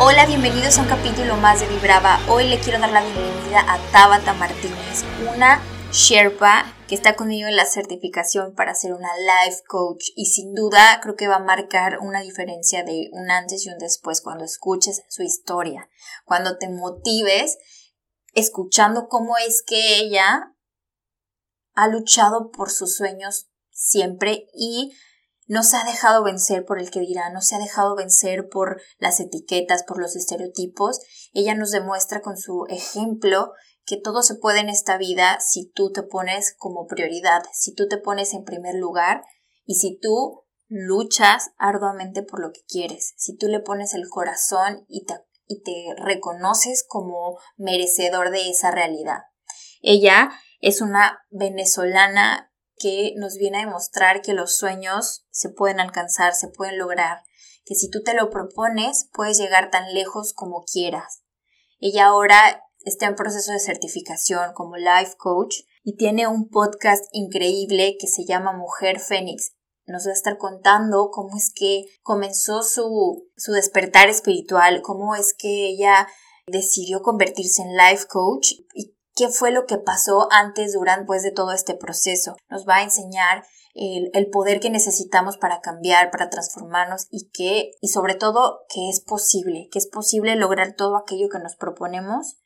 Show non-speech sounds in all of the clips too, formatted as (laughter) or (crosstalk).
Hola, bienvenidos a un capítulo más de Vibrava. Hoy le quiero dar la bienvenida a Tabata Martínez, una Sherpa que está conmigo en la certificación para ser una life coach y sin duda creo que va a marcar una diferencia de un antes y un después cuando escuches su historia, cuando te motives escuchando cómo es que ella ha luchado por sus sueños siempre y no se ha dejado vencer por el que dirá, no se ha dejado vencer por las etiquetas, por los estereotipos. Ella nos demuestra con su ejemplo que todo se puede en esta vida si tú te pones como prioridad, si tú te pones en primer lugar y si tú luchas arduamente por lo que quieres, si tú le pones el corazón y te, y te reconoces como merecedor de esa realidad. Ella es una venezolana que nos viene a demostrar que los sueños se pueden alcanzar, se pueden lograr, que si tú te lo propones puedes llegar tan lejos como quieras. Ella ahora está en proceso de certificación como life coach y tiene un podcast increíble que se llama Mujer Fénix. Nos va a estar contando cómo es que comenzó su, su despertar espiritual, cómo es que ella decidió convertirse en life coach y qué fue lo que pasó antes, durante, de todo este proceso. Nos va a enseñar el, el, poder que necesitamos para cambiar, para transformarnos y que, y sobre todo, que es posible, que es posible lograr todo aquello que nos proponemos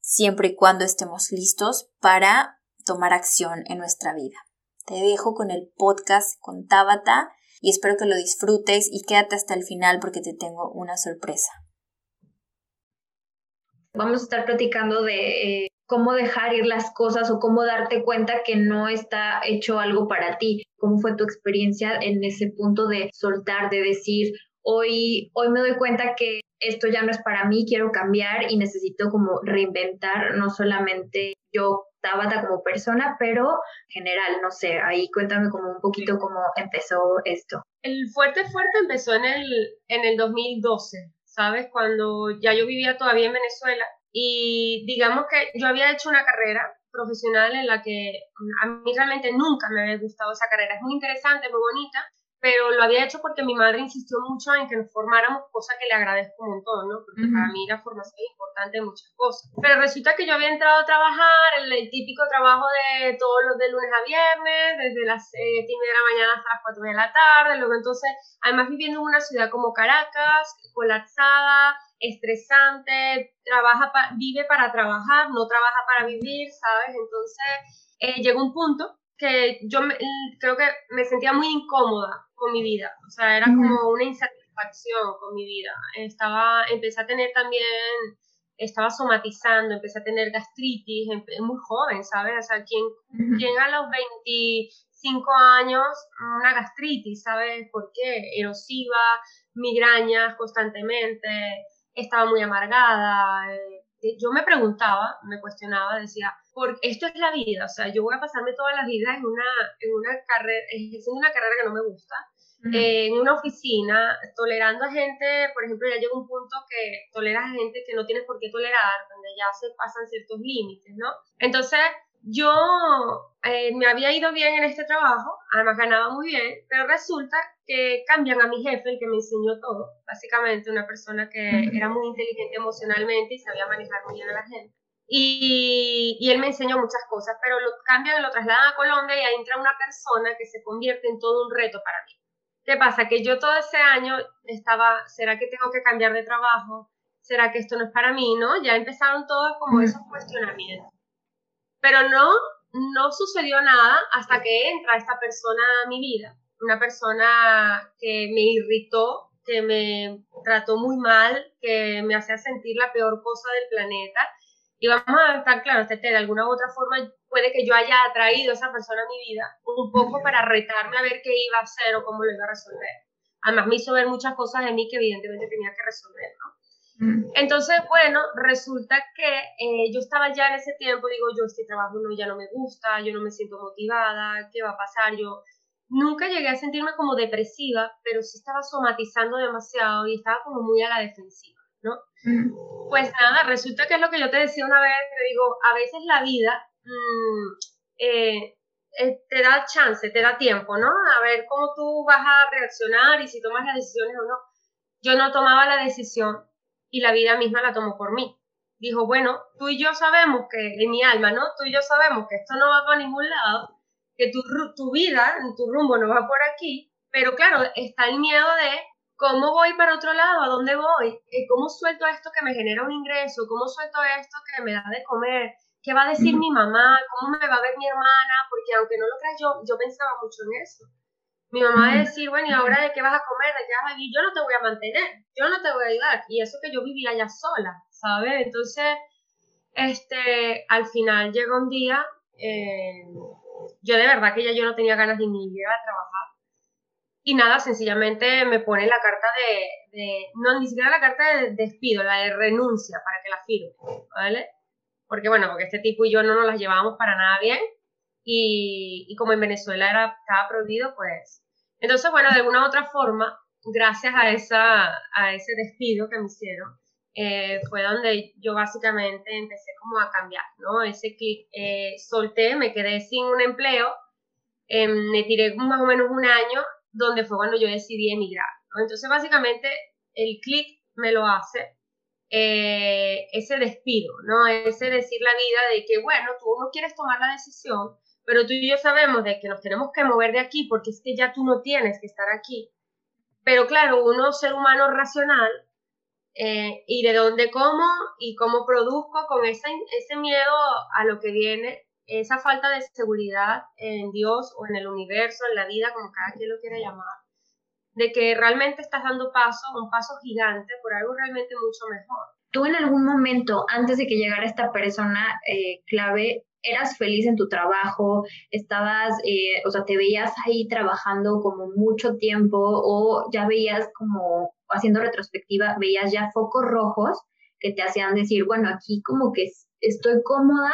siempre y cuando estemos listos para tomar acción en nuestra vida. Te dejo con el podcast con Tabata y espero que lo disfrutes y quédate hasta el final porque te tengo una sorpresa. Vamos a estar platicando de eh, cómo dejar ir las cosas o cómo darte cuenta que no está hecho algo para ti. ¿Cómo fue tu experiencia en ese punto de soltar, de decir, hoy, hoy me doy cuenta que esto ya no es para mí, quiero cambiar y necesito como reinventar no solamente yo Tabata como persona, pero general, no sé, ahí cuéntame como un poquito cómo empezó esto. El fuerte fuerte empezó en el, en el 2012, ¿sabes? Cuando ya yo vivía todavía en Venezuela y digamos que yo había hecho una carrera profesional en la que a mí realmente nunca me había gustado esa carrera. Es muy interesante, muy bonita, pero lo había hecho porque mi madre insistió mucho en que nos formáramos, cosa que le agradezco un montón, ¿no? Porque para mí la formación es importante en muchas cosas. Pero resulta que yo había entrado a trabajar, el, típico trabajo de todos los de lunes a viernes, desde las 7 y media de la mañana hasta las 4 de la tarde, luego entonces, además viviendo en una ciudad como Caracas, colapsada, estresante, trabaja vive para trabajar, no trabaja para vivir, ¿sabes? Entonces, eh, llegó un punto que yo creo que me sentía muy incómoda con mi vida, o sea, era como una insatisfacción con mi vida. Estaba, empecé a tener también, estaba somatizando, empecé a tener gastritis, muy joven, ¿sabes? O sea, ¿quién, ¿quién a los 25 años una gastritis, ¿sabes? ¿Por qué? Erosiva, migrañas constantemente, estaba muy amargada. Eh, yo me preguntaba, me cuestionaba, decía, porque esto es la vida, o sea, yo voy a pasarme toda la vida en una, en una carrera, ejerciendo una carrera que no me gusta, eh, en una oficina, tolerando a gente, por ejemplo, ya llega un punto que toleras a gente que no tienes por qué tolerar, donde ya se pasan ciertos límites, ¿no? Entonces, yo eh, me había ido bien en este trabajo, además ganaba muy bien, pero resulta que cambian a mi jefe, el que me enseñó todo, básicamente una persona que era muy inteligente emocionalmente y sabía manejar muy bien a la gente. Y, y, él me enseñó muchas cosas, pero lo cambian, lo trasladan a Colombia y ahí entra una persona que se convierte en todo un reto para mí. ¿Qué pasa? Que yo todo ese año estaba, ¿será que tengo que cambiar de trabajo? ¿Será que esto no es para mí? ¿No? Ya empezaron todos como esos cuestionamientos. Pero no, no sucedió nada hasta que entra esta persona a mi vida. Una persona que me irritó, que me trató muy mal, que me hacía sentir la peor cosa del planeta y vamos a estar claros, Tete, de alguna u otra forma puede que yo haya atraído a esa persona a mi vida un poco para retarme a ver qué iba a hacer o cómo lo iba a resolver. Además me hizo ver muchas cosas de mí que evidentemente tenía que resolver, ¿no? Entonces, bueno, resulta que eh, yo estaba ya en ese tiempo, digo, yo este trabajo no, ya no me gusta, yo no me siento motivada, ¿qué va a pasar? Yo nunca llegué a sentirme como depresiva, pero sí estaba somatizando demasiado y estaba como muy a la defensiva. Pues nada, resulta que es lo que yo te decía una vez, te digo, a veces la vida mm, eh, eh, te da chance, te da tiempo, ¿no? A ver cómo tú vas a reaccionar y si tomas las decisiones o no. Yo no tomaba la decisión y la vida misma la tomó por mí. Dijo, bueno, tú y yo sabemos que, en mi alma, ¿no? Tú y yo sabemos que esto no va para ningún lado, que tu, tu vida, tu rumbo no va por aquí, pero claro, está el miedo de cómo voy para otro lado, a dónde voy, eh, cómo suelto esto que me genera un ingreso, cómo suelto esto que me da de comer, qué va a decir mi mamá, cómo me va a ver mi hermana, porque aunque no lo creas yo, yo pensaba mucho en eso. Mi mamá va a decir, bueno, ¿y ahora de qué vas a comer? ¿De qué vas a vivir? Yo no te voy a mantener, yo no te voy a ayudar. Y eso que yo vivía ya sola, ¿sabes? Entonces, este, al final llega un día, eh, yo de verdad que ya yo no tenía ganas de ni ir a trabajar. Y nada, sencillamente me pone la carta de, no, ni siquiera la carta de despido, la de renuncia para que la firme, ¿vale? Porque bueno, porque este tipo y yo no nos las llevábamos para nada bien. Y, y como en Venezuela era, estaba prohibido, pues... Entonces, bueno, de alguna u otra forma, gracias a, esa, a ese despido que me hicieron, eh, fue donde yo básicamente empecé como a cambiar, ¿no? Ese clic, eh, solté, me quedé sin un empleo, eh, me tiré más o menos un año, donde fue cuando yo decidí emigrar, ¿no? Entonces básicamente el clic me lo hace ese despido, ¿no? Ese decir la vida de que, bueno, tú no quieres tomar la decisión, pero tú y yo sabemos de que nos tenemos que mover de aquí porque es que ya tú no tienes que estar aquí. Pero claro, uno ser humano racional eh, y de dónde como y cómo produzco con ese, ese miedo a lo que viene, esa falta de seguridad en Dios o en el universo, en la vida, como cada quien lo quiera llamar, de que realmente estás dando paso, un paso gigante por algo realmente mucho mejor. ¿Tú en algún momento, antes de que llegara esta persona eh, clave, eras feliz en tu trabajo, estabas, eh, o sea, te veías ahí trabajando como mucho tiempo o ya veías como, haciendo retrospectiva, veías ya focos rojos que te hacían decir, bueno, aquí como que estoy cómoda,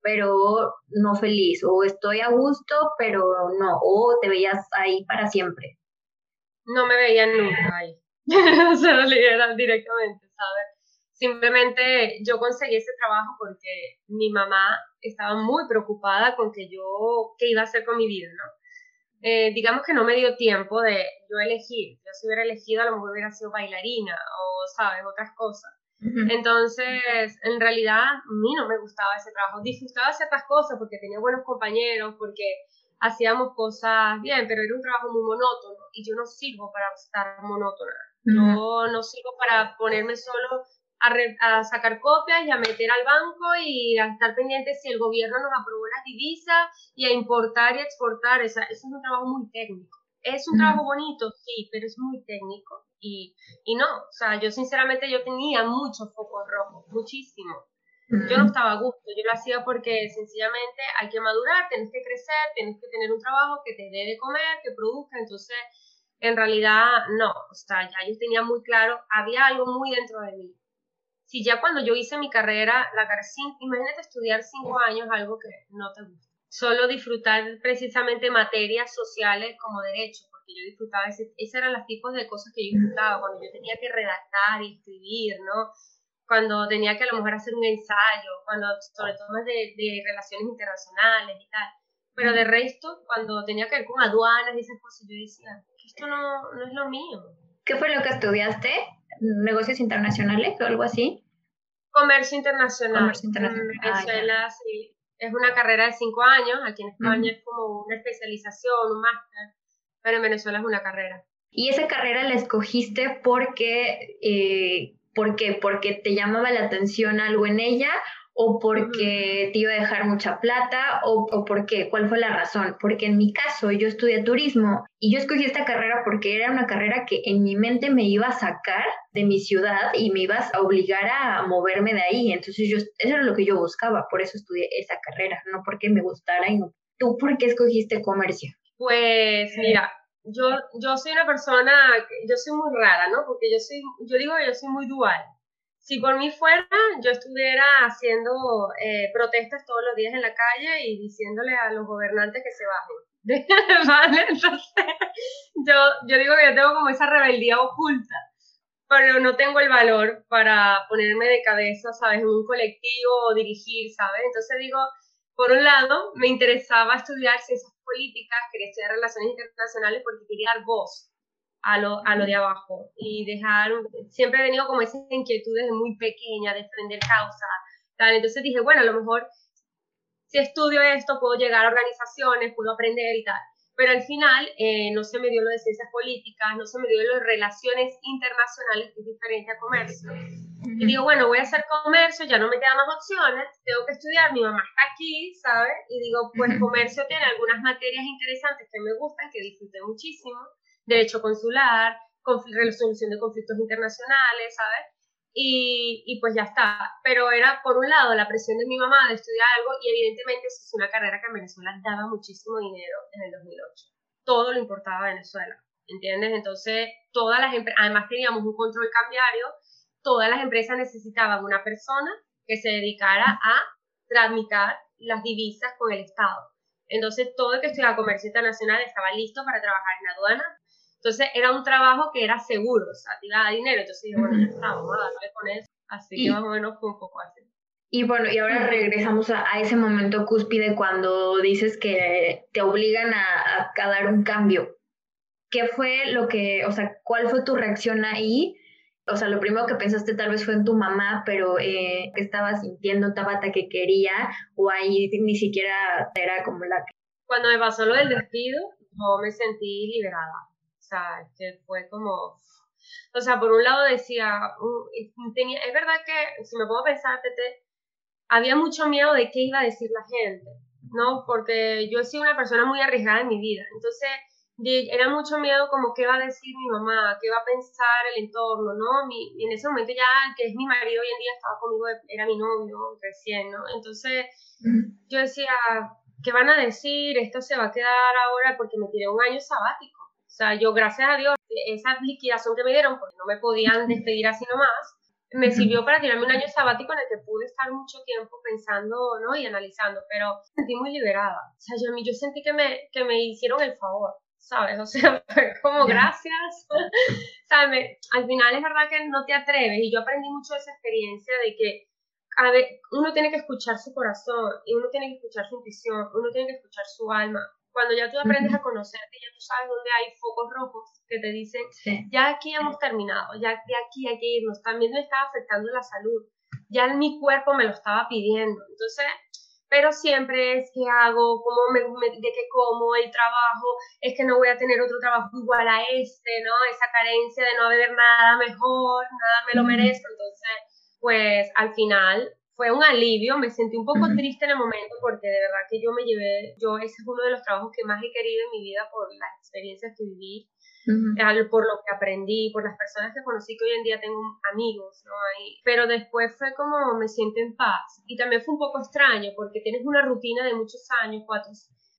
pero no feliz, o estoy a gusto, pero no, o te veías ahí para siempre. No me veía nunca ahí, (laughs) o sea, directamente, ¿sabes? Simplemente yo conseguí ese trabajo porque mi mamá estaba muy preocupada con que yo, qué iba a hacer con mi vida, ¿no? Eh, digamos que no me dio tiempo de yo elegir. Yo si hubiera elegido a lo mejor hubiera sido bailarina o, ¿sabes?, otras cosas. Entonces, en realidad, a mí no me gustaba ese trabajo. Disfrutaba ciertas cosas porque tenía buenos compañeros, porque hacíamos cosas bien, pero era un trabajo muy monótono y yo no sirvo para estar monótona. Yo no sirvo para ponerme solo a, sacar copias y a meter al banco y a estar pendientes si el gobierno nos aprobó las divisas y a importar y exportar. Esa, eso es un trabajo muy técnico. Es un trabajo bonito, sí, pero es muy técnico. Y, y no, o sea, yo sinceramente yo tenía muchos focos rojos, muchísimo. Yo no estaba a gusto, yo lo hacía porque sencillamente hay que madurar, tienes que crecer, tienes que tener un trabajo que te dé de comer, que produzca, entonces en realidad no, o sea, ya yo tenía muy claro, había algo muy dentro de mí si ya cuando yo hice mi carrera, la carrera, imagínate estudiar cinco años algo que no te gusta. Solo disfrutar precisamente materias sociales como derecho, porque yo disfrutaba, ese, esos eran los tipos de cosas que yo disfrutaba, cuando yo tenía que redactar y escribir, ¿no? Cuando tenía que a lo mejor hacer un ensayo, cuando sobre todo más de, relaciones internacionales y tal. Pero de resto, cuando tenía que ver con aduanas y esas cosas, yo decía, esto no, no es lo mío. ¿Qué fue lo que estudiaste? ¿Negocios internacionales o algo así? Comercio internacional. Comercio internacional. En ah, Venezuela, sí. Es una carrera de cinco años. Aquí en España es como una especialización, un máster. Pero en Venezuela es una carrera. ¿Y esa carrera la escogiste porque, eh, ¿por qué? ¿Porque te llamaba la atención algo en ella o porque te iba a dejar mucha plata o, o por qué, cuál fue la razón. Porque en mi caso yo estudié turismo y yo escogí esta carrera porque era una carrera que en mi mente me iba a sacar de mi ciudad y me ibas a obligar a moverme de ahí. Entonces yo, eso era lo que yo buscaba, por eso estudié esa carrera, no porque me gustara y no. ¿Tú por qué escogiste comercio? Pues mira, yo, yo soy una persona, yo soy muy rara, ¿no? Porque yo soy, yo digo que yo soy muy dual si por mí fuera, yo estuviera haciendo eh, protestas todos los días en la calle y diciéndole a los gobernantes que se bajen. (laughs) Entonces, yo, yo digo que yo tengo como esa rebeldía oculta, pero no tengo el valor para ponerme de cabeza, ¿sabes? En un colectivo o dirigir, ¿sabes? Entonces digo, por un lado, me interesaba estudiar ciencias políticas, quería estudiar relaciones internacionales porque quería dar voz a lo, a lo de abajo y dejar, siempre he tenido como esa inquietud desde muy pequeña de defender causa, tal, entonces dije, bueno, a lo mejor si estudio esto puedo llegar a organizaciones, puedo aprender y tal, pero al final eh, no se me dio lo de ciencias políticas, no se me dio lo de relaciones internacionales, que es diferente a comercio. Y digo, bueno, voy a hacer comercio, ya no me quedan más opciones, tengo que estudiar, mi mamá está aquí, ¿sabes? Y digo, pues comercio tiene algunas materias interesantes que me gustan, que disfruté muchísimo, derecho consular, resolución de conflictos internacionales, ¿sabes? Y, y, pues ya está. Pero era, por un lado, la presión de mi mamá de estudiar algo y evidentemente es una carrera que en Venezuela daba muchísimo dinero en el 2008. Todo lo importaba a Venezuela, ¿entiendes? Entonces, todas las además teníamos un control cambiario, todas las empresas necesitaban una persona que se dedicara a tramitar las divisas con el Estado. Entonces, todo el que estudiaba comercio internacional estaba listo para trabajar en aduana, entonces era un trabajo que era seguro, o sea, te iba a dar dinero. Entonces dije, bueno, ya está, vamos a darle con eso. Así que más o menos fue un poco así. Y bueno, y ahora regresamos a, ese momento cúspide cuando dices que te obligan a, a, dar un cambio. ¿Qué fue lo que, o sea, cuál fue tu reacción ahí? O sea, lo primero que pensaste tal vez fue en tu mamá, pero eh, ¿qué estaba sintiendo Tabata que quería? ¿O ahí ni siquiera era como la que... Cuando me pasó lo del despido, yo me sentí liberada sea, que fue como, o sea, por un lado decía, tenía, es verdad que si me puedo pensar, Tete, había mucho miedo de qué iba a decir la gente, ¿no? Porque yo he sido una persona muy arriesgada en mi vida, entonces era mucho miedo como qué va a decir mi mamá, qué va a pensar el entorno, ¿no? Mi, y en ese momento ya el que es mi marido hoy en día estaba conmigo, era mi novio recién, ¿no? Entonces yo decía, ¿qué van a decir? Esto se va a quedar ahora porque me tiré un año sabático. O sea, yo, gracias a Dios, esa liquidación que me dieron, porque no me podían despedir así nomás, me sirvió para tirarme un año sabático en el que pude estar mucho tiempo pensando ¿no? y analizando, pero sentí muy liberada. O sea, yo, yo sentí que me, que me hicieron el favor, ¿sabes? O sea, (laughs) como gracias. (laughs) ¿Sabes? al final es verdad que no te atreves y yo aprendí mucho de esa experiencia de que a ver, uno tiene que escuchar su corazón y uno tiene que escuchar su intuición, uno tiene que escuchar su alma cuando ya tú aprendes a conocerte, ya tú sabes dónde hay focos rojos que te dicen, ya aquí hemos terminado, ya de aquí hay que irnos, también me estaba afectando la salud, ya mi cuerpo me lo estaba pidiendo, entonces, pero siempre es que hago, cómo me, de qué como, el trabajo, es que no voy a tener otro trabajo igual a este, ¿no? Esa carencia de no haber nada mejor, nada me lo merezco, entonces, pues al final fue un alivio, me sentí un poco triste en el momento porque de verdad que yo me llevé, yo ese es uno de los trabajos que más he querido en mi vida por las experiencias que viví, por lo que aprendí, por las personas que conocí que hoy en día tengo amigos, ¿no? Ahí. Pero después fue como me siento en paz y también fue un poco extraño porque tienes una rutina de muchos años, cuatro,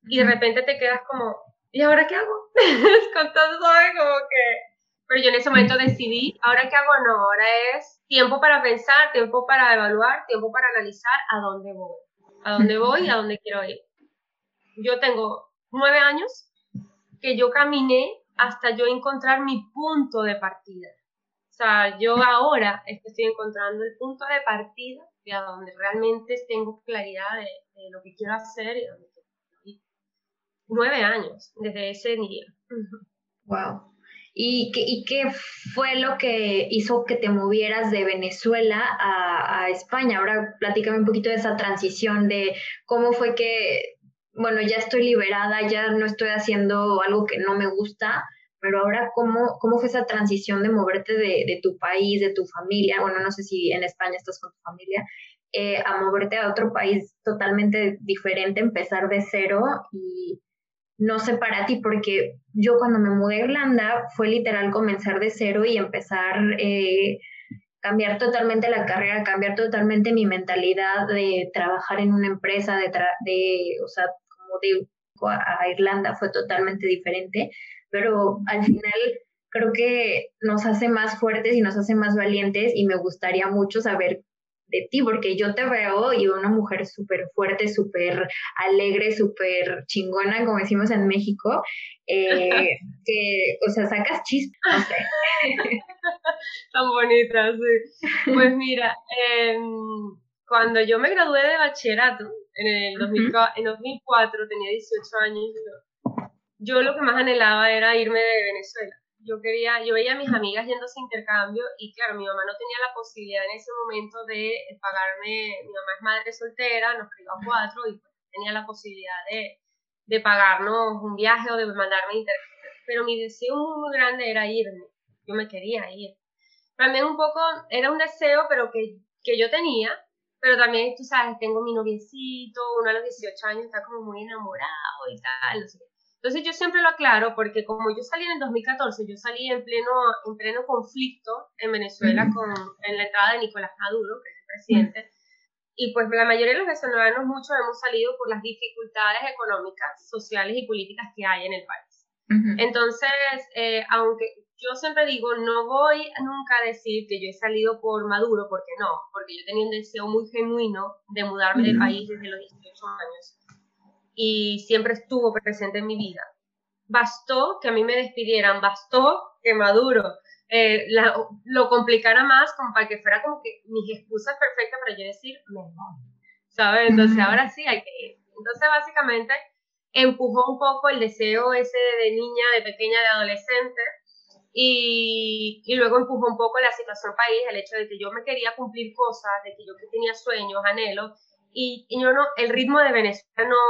y de repente te quedas como, ¿y ahora qué hago? (laughs) Con todo, pero yo en ese momento decidí, ahora qué hago, no, ahora es tiempo para pensar, tiempo para evaluar, tiempo para analizar a dónde voy, a dónde voy y a dónde quiero ir. Yo tengo nueve años que yo caminé hasta yo encontrar mi punto de partida. O sea, yo ahora estoy encontrando el punto de partida de a donde realmente tengo claridad de, lo que quiero hacer y dónde quiero ir. Nueve años desde ese día. Wow. ¿Y qué, ¿Y qué, fue lo que hizo que te movieras de Venezuela a, a, España? Ahora platícame un poquito de esa transición, de cómo fue que, bueno, ya estoy liberada, ya no estoy haciendo algo que no me gusta, pero ahora cómo, cómo fue esa transición de moverte de, de tu país, de tu familia, bueno, no sé si en España estás con tu familia, eh, a moverte a otro país totalmente diferente, empezar de cero y no sé para ti, porque yo cuando me mudé a Irlanda fue literal comenzar de cero y empezar, eh, cambiar totalmente la carrera, cambiar totalmente mi mentalidad de trabajar en una empresa, de, de o sea, como de a Irlanda fue totalmente diferente, pero al final creo que nos hace más fuertes y nos hace más valientes y me gustaría mucho saber de ti, porque yo te veo y una mujer súper fuerte, súper alegre, súper chingona, como decimos en México, eh, (laughs) que, o sea, sacas chispas, no sé. (laughs) Tan bonita, sí. Pues mira, em, cuando yo me gradué de bachillerato, en el en 2004, tenía 18 años, yo, yo lo que más anhelaba era irme de Venezuela yo quería, yo veía a mis amigas yendo a intercambio y claro, mi mamá no tenía la posibilidad en ese momento de pagarme, mi mamá es madre soltera, nos crió a cuatro y pues, tenía la posibilidad de, de pagarnos un viaje o de mandarme intercambio. Pero mi deseo muy, grande era irme, yo me quería ir. También un poco, era un deseo, pero que, que yo tenía, pero también, tú sabes, tengo mi noviecito, uno a los 18 años está como muy enamorado y tal, no sé entonces yo siempre lo aclaro porque como yo salí en el 2014, yo salí en pleno, en pleno conflicto en Venezuela con, en la entrada de Nicolás Maduro, que es el presidente, y pues la mayoría de los venezolanos, muchos hemos salido por las dificultades económicas, sociales y políticas que hay en el país. Entonces, eh, aunque yo siempre digo, no voy nunca a decir que yo he salido por Maduro, porque no, porque yo tenía un deseo muy genuino de mudarme del país desde los 18 años y siempre estuvo presente en mi vida. Bastó que a mí me despidieran, bastó que Maduro eh, lo complicara más como para que fuera como que mis excusas perfectas para yo decir, mejor, ¿sabes? Entonces ahora sí hay que ir. Entonces básicamente empujó un poco el deseo ese de niña, de pequeña, de adolescente, y, y, luego empujó un poco la situación país, el hecho de que yo me quería cumplir cosas, de que yo tenía sueños, anhelos, y, yo no, el ritmo de Venezuela no,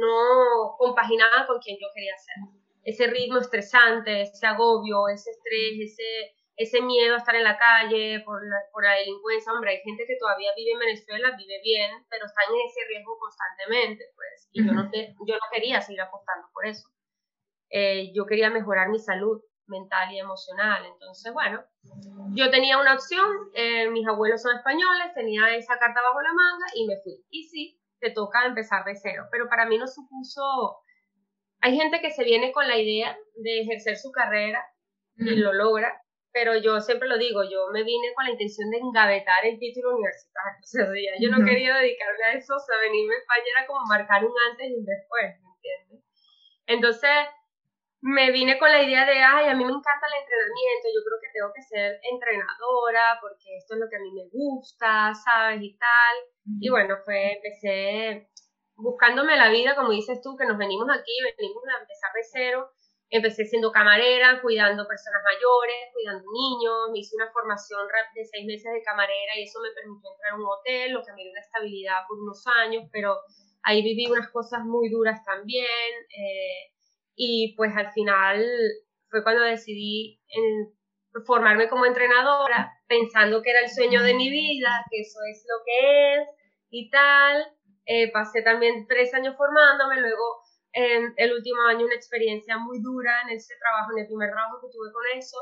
no compaginaba con quien yo quería ser. Ese ritmo estresante, ese agobio, ese estrés, ese, ese miedo a estar en la calle por la, por la delincuencia. Hombre, hay gente que todavía vive en Venezuela, vive bien, pero está en ese riesgo constantemente, pues. Y yo no, yo no quería seguir apostando por eso. Eh, yo quería mejorar mi salud mental y emocional. Entonces, bueno, yo tenía una opción, eh, mis abuelos son españoles, tenía esa carta bajo la manga y me fui. Y sí, te toca empezar de cero, pero para mí no supuso... Hay gente que se viene con la idea de ejercer su carrera y lo logra, pero yo siempre lo digo, yo me vine con la intención de engavetar el título universitario. (laughs) O sea, yo no quería dedicarme a eso, o sea, venirme a España era como marcar un antes y un después, ¿me entiendes? Entonces, me vine con la idea de, ay, a mí me encanta el entrenamiento, yo creo que tengo que ser entrenadora porque esto es lo que a mí me gusta, ¿sabes? Y tal. Y bueno, fue, empecé buscándome la vida, como dices tú, que nos venimos aquí, venimos a empezar de cero. Empecé siendo camarera, cuidando personas mayores, cuidando niños, me hice una formación de seis meses de camarera y eso me permitió entrar a un hotel, lo que me dio una estabilidad por unos años, pero ahí viví unas cosas muy duras también. Eh, y pues al final fue cuando decidí formarme como entrenadora, pensando que era el sueño de mi vida, que eso es lo que es y tal. Eh, pasé también tres años formándome, luego en el último año una experiencia muy dura en ese trabajo, en el primer trabajo que tuve con eso.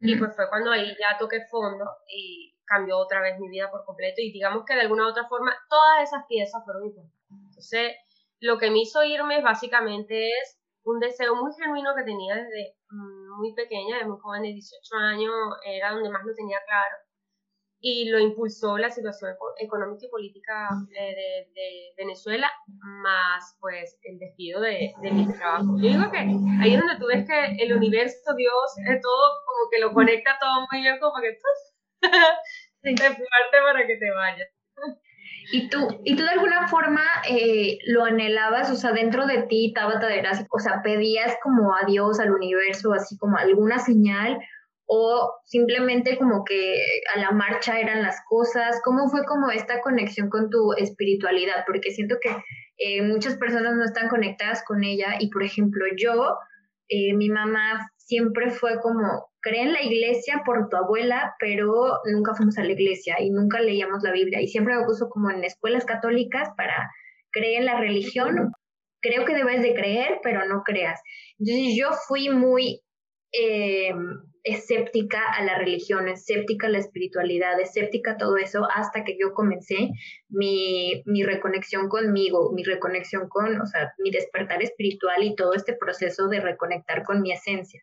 Y pues fue cuando ahí ya toqué fondo y cambió otra vez mi vida por completo. Y digamos que de alguna u otra forma todas esas piezas fueron importantes. Entonces, lo que me hizo irme básicamente es un deseo muy genuino que tenía desde mm, muy pequeña, de muy joven, de 18 años, era donde más lo tenía claro. Y lo impulsó la situación económica y política eh, de, Venezuela, más pues el despido de, mi trabajo. Yo digo que ahí es donde tú ves que el universo, Dios, es todo como que lo conecta todo muy bien, como que (laughs) te fuerte para que te vayas. Y tú, y tú de alguna forma eh, lo anhelabas, o sea, dentro de ti, Tabata de o sea, pedías como a Dios, al universo, así como alguna señal, o simplemente como que a la marcha eran las cosas. ¿Cómo fue como esta conexión con tu espiritualidad? Porque siento que eh, muchas personas no están conectadas con ella y, por ejemplo, yo, eh, mi mamá siempre fue como, cree en la iglesia por tu abuela, pero nunca fuimos a la iglesia y nunca leíamos la Biblia. Y siempre me puso como en escuelas católicas para creer en la religión. Creo que debes de creer, pero no creas. Entonces yo fui muy eh, escéptica a la religión, escéptica a la espiritualidad, escéptica a todo eso, hasta que yo comencé mi, mi reconexión conmigo, mi reconexión con, o sea, mi despertar espiritual y todo este proceso de reconectar con mi esencia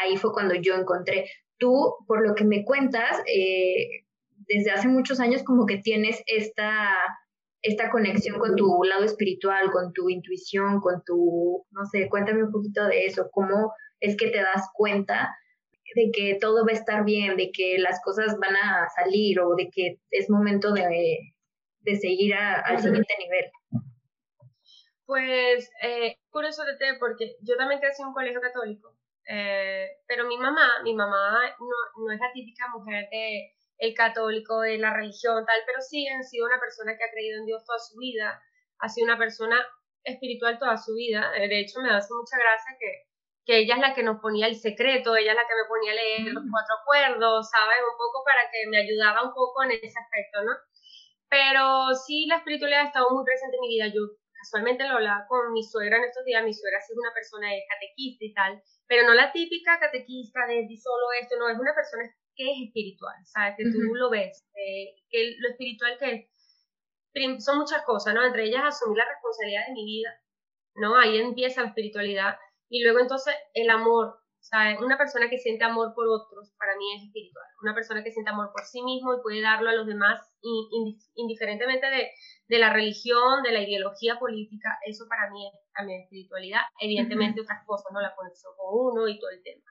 ahí fue cuando yo encontré. Tú, por lo que me cuentas, eh, desde hace muchos años como que tienes esta, esta conexión con tu lado espiritual, con tu intuición, con tu, no sé, cuéntame un poquito de eso, cómo es que te das cuenta de que todo va a estar bien, de que las cosas van a salir o de que es momento de, de seguir al siguiente nivel. Pues, eh, curioso de porque yo también crecí en un colegio católico Eh, pero mi mamá, mi mamá no, no es la típica mujer de el católico, de la religión, tal, pero sí ha sido una persona que ha creído en Dios toda su vida, ha sido una persona espiritual toda su vida. De hecho, me hace mucha gracia que, que ella es la que nos ponía el secreto, ella es la que me ponía a leer los mm. cuatro acuerdos, ¿sabes? Un poco para que me ayudaba un poco en ese aspecto, ¿no? Pero sí, la espiritualidad ha estado muy presente en mi vida. Yo casualmente lo hablaba con mi suegra en estos días. Mi suegra sí es una persona de catequista y tal, pero no la típica catequista de solo esto, no, es una persona que es espiritual, ¿sabes? Que tú lo ves, eh, que lo espiritual que son muchas cosas, ¿no? Entre ellas asumir la responsabilidad de mi vida, ¿no? Ahí empieza la espiritualidad. Y luego entonces el amor, ¿sabes? Una persona que siente amor por otros, para mí es espiritual. Una persona que siente amor por sí mismo y puede darlo a los demás indiferentemente de, de, la religión, de la ideología política, eso para mí es también espiritualidad. Evidentemente otras cosas, ¿no? La conexión con uno y todo el tema.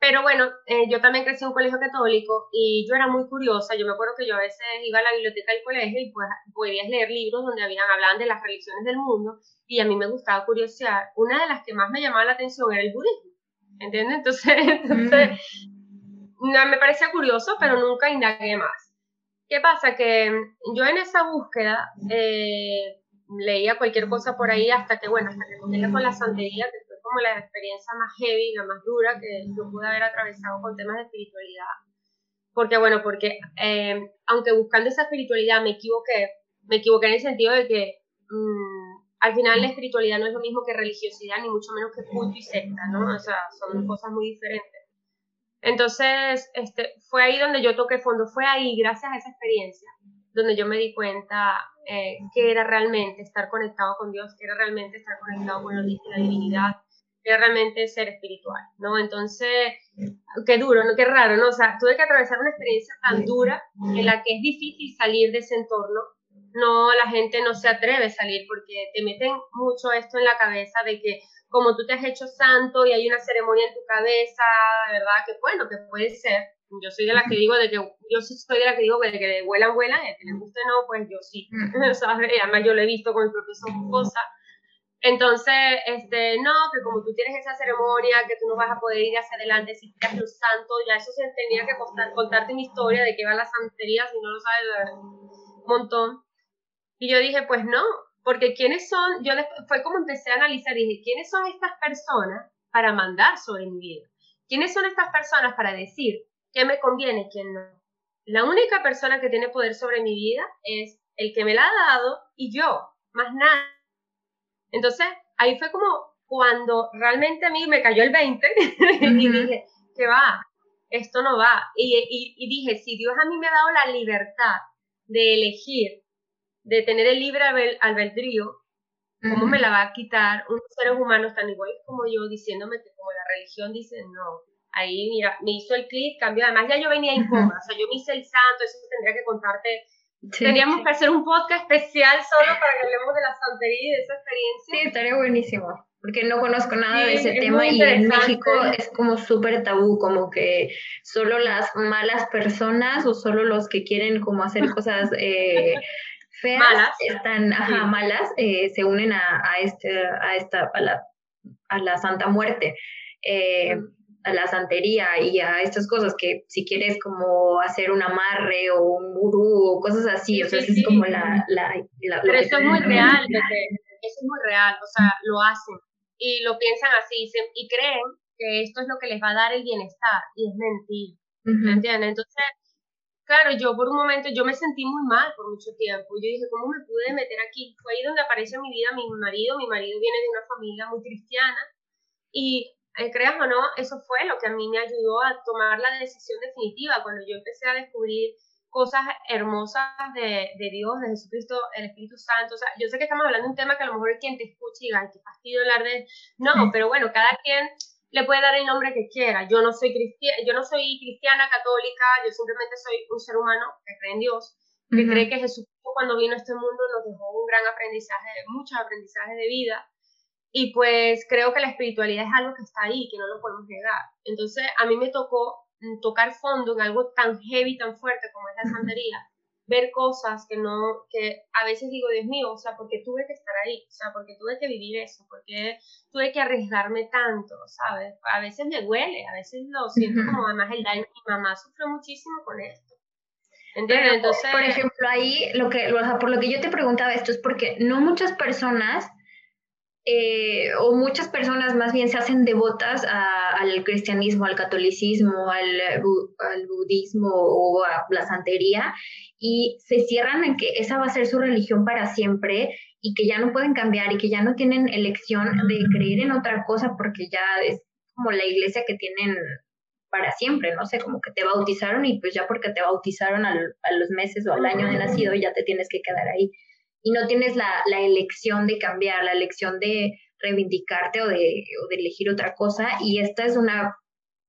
Pero bueno, eh, yo también crecí en un colegio católico y yo era muy curiosa. Yo me acuerdo que yo a veces iba a la biblioteca del colegio y pues podías leer libros donde habían, hablaban de las religiones del mundo y a mí me gustaba curiosear. Una de las que más me llamaba la atención era el budismo, ¿entiendes? Entonces, (laughs) entonces no, me parecía curioso, pero nunca indagué más. ¿Qué pasa? Que yo en esa búsqueda eh, leía cualquier cosa por ahí hasta que, bueno, hasta que comencé con la santería, que como la experiencia más heavy, la más dura que yo pude haber atravesado con temas de espiritualidad. Porque, bueno, porque eh, aunque buscando esa espiritualidad me equivoqué, me equivoqué en el sentido de que mm, al final la espiritualidad no es lo mismo que religiosidad, ni mucho menos que culto y secta, ¿no? O sea, son cosas muy diferentes. Entonces, este, fue ahí donde yo toqué fondo, fue ahí, gracias a esa experiencia, donde yo me di cuenta eh, que era realmente estar conectado con Dios, que era realmente estar conectado con la divinidad, que realmente ser espiritual, ¿no? Entonces, qué duro, ¿no? Qué raro, ¿no? O sea, tuve que atravesar una experiencia tan dura en la que es difícil salir de ese entorno. No, la gente no se atreve a salir porque te meten mucho esto en la cabeza de que como tú te has hecho santo y hay una ceremonia en tu cabeza, ¿verdad? Que bueno, que puede ser. Yo soy de la que digo de que yo soy de la que digo de que vuelan, vuelan, de que les guste no, pues yo sí. ¿Sabes? (laughs) Además yo lo he visto con mi propio cosas entonces, este, no, que como tú tienes esa ceremonia, que tú no vas a poder ir hacia adelante si tienes los santos, ya eso se tenía que contarte mi historia de qué va la santería, si no lo sabes, un montón. Y yo dije, pues no, porque quiénes son, yo fue como empecé a analizar, dije, ¿quiénes son estas personas para mandar sobre mi vida? ¿Quiénes son estas personas para decir qué me conviene quién no? La única persona que tiene poder sobre mi vida es el que me la ha dado y yo, más nada. Entonces, ahí fue como cuando realmente a mí me cayó el 20 (laughs) y dije, ¿qué va? Esto no va. Y, y, dije, si Dios a mí me ha dado la libertad de elegir, de tener el libre albedrío, ¿cómo me la va a quitar unos seres humanos tan iguales como yo diciéndome que como la religión dice no? Ahí, mira, me hizo el clic, cambió. Además, ya yo venía en coma, o sea, yo me hice el santo, eso tendría que contarte Teníamos que hacer un podcast especial solo para que hablemos de la santería y de esa experiencia. Sí, estaría buenísimo, porque no conozco nada de ese tema y en México es como súper tabú, como que solo las malas personas o solo los que quieren como hacer cosas eh, feas están ajá, malas, eh, se unen a, a, este, a esta a la, a la Santa Muerte. Eh, a la santería y a estas cosas que si quieres como hacer un amarre o un vudú o cosas así, o sea, es como la... la, Pero eso es muy real, eso es muy real, o sea, lo hacen y lo piensan así y creen que esto es lo que les va a dar el bienestar y es mentira, ¿me entiendes? Entonces, claro, yo por un momento, yo me sentí muy mal por mucho tiempo, yo dije, ¿cómo me pude meter aquí? Fue ahí donde aparece mi vida mi marido, mi marido viene de una familia muy cristiana. Y eh, creas o no, eso fue lo que a mí me ayudó a tomar la decisión definitiva. Cuando yo empecé a descubrir cosas hermosas de, de, Dios, de Jesucristo, el Espíritu Santo. O sea, yo sé que estamos hablando de un tema que a lo mejor quien te escucha y diga, qué fastidio hablar de... No, pero bueno, cada quien le puede dar el nombre que quiera. Yo no soy cristiana, yo no soy cristiana católica, yo simplemente soy un ser humano que cree en Dios, que cree que Jesucristo cuando vino a este mundo nos dejó un gran aprendizaje, muchos aprendizajes de vida y pues creo que la espiritualidad es algo que está ahí, que no lo podemos negar. Entonces a mí me tocó mm, tocar fondo en algo tan heavy, tan fuerte como es la santería, ver cosas que no, que a veces digo, Dios mío, o sea, porque tuve que estar ahí, o sea, porque tuve que vivir eso, porque tuve que arriesgarme tanto, ¿sabes? A veces me duele, a veces lo siento como además el daño, mi mamá sufrió muchísimo con esto. ¿Entiendes? Entonces, por ejemplo, ahí lo que, o sea, por lo que yo te preguntaba esto es porque no muchas personas eh, o muchas personas más bien se hacen devotas al cristianismo, al catolicismo, al, al, budismo o a la santería y se cierran en que esa va a ser su religión para siempre y que ya no pueden cambiar y que ya no tienen elección de creer en otra cosa porque ya es como la iglesia que tienen para siempre, no sé, como que te bautizaron y pues ya porque te bautizaron a los meses o al año de nacido ya te tienes que quedar ahí y no tienes la, la elección de cambiar, la elección de reivindicarte o de, o de elegir otra cosa. Y esta es una,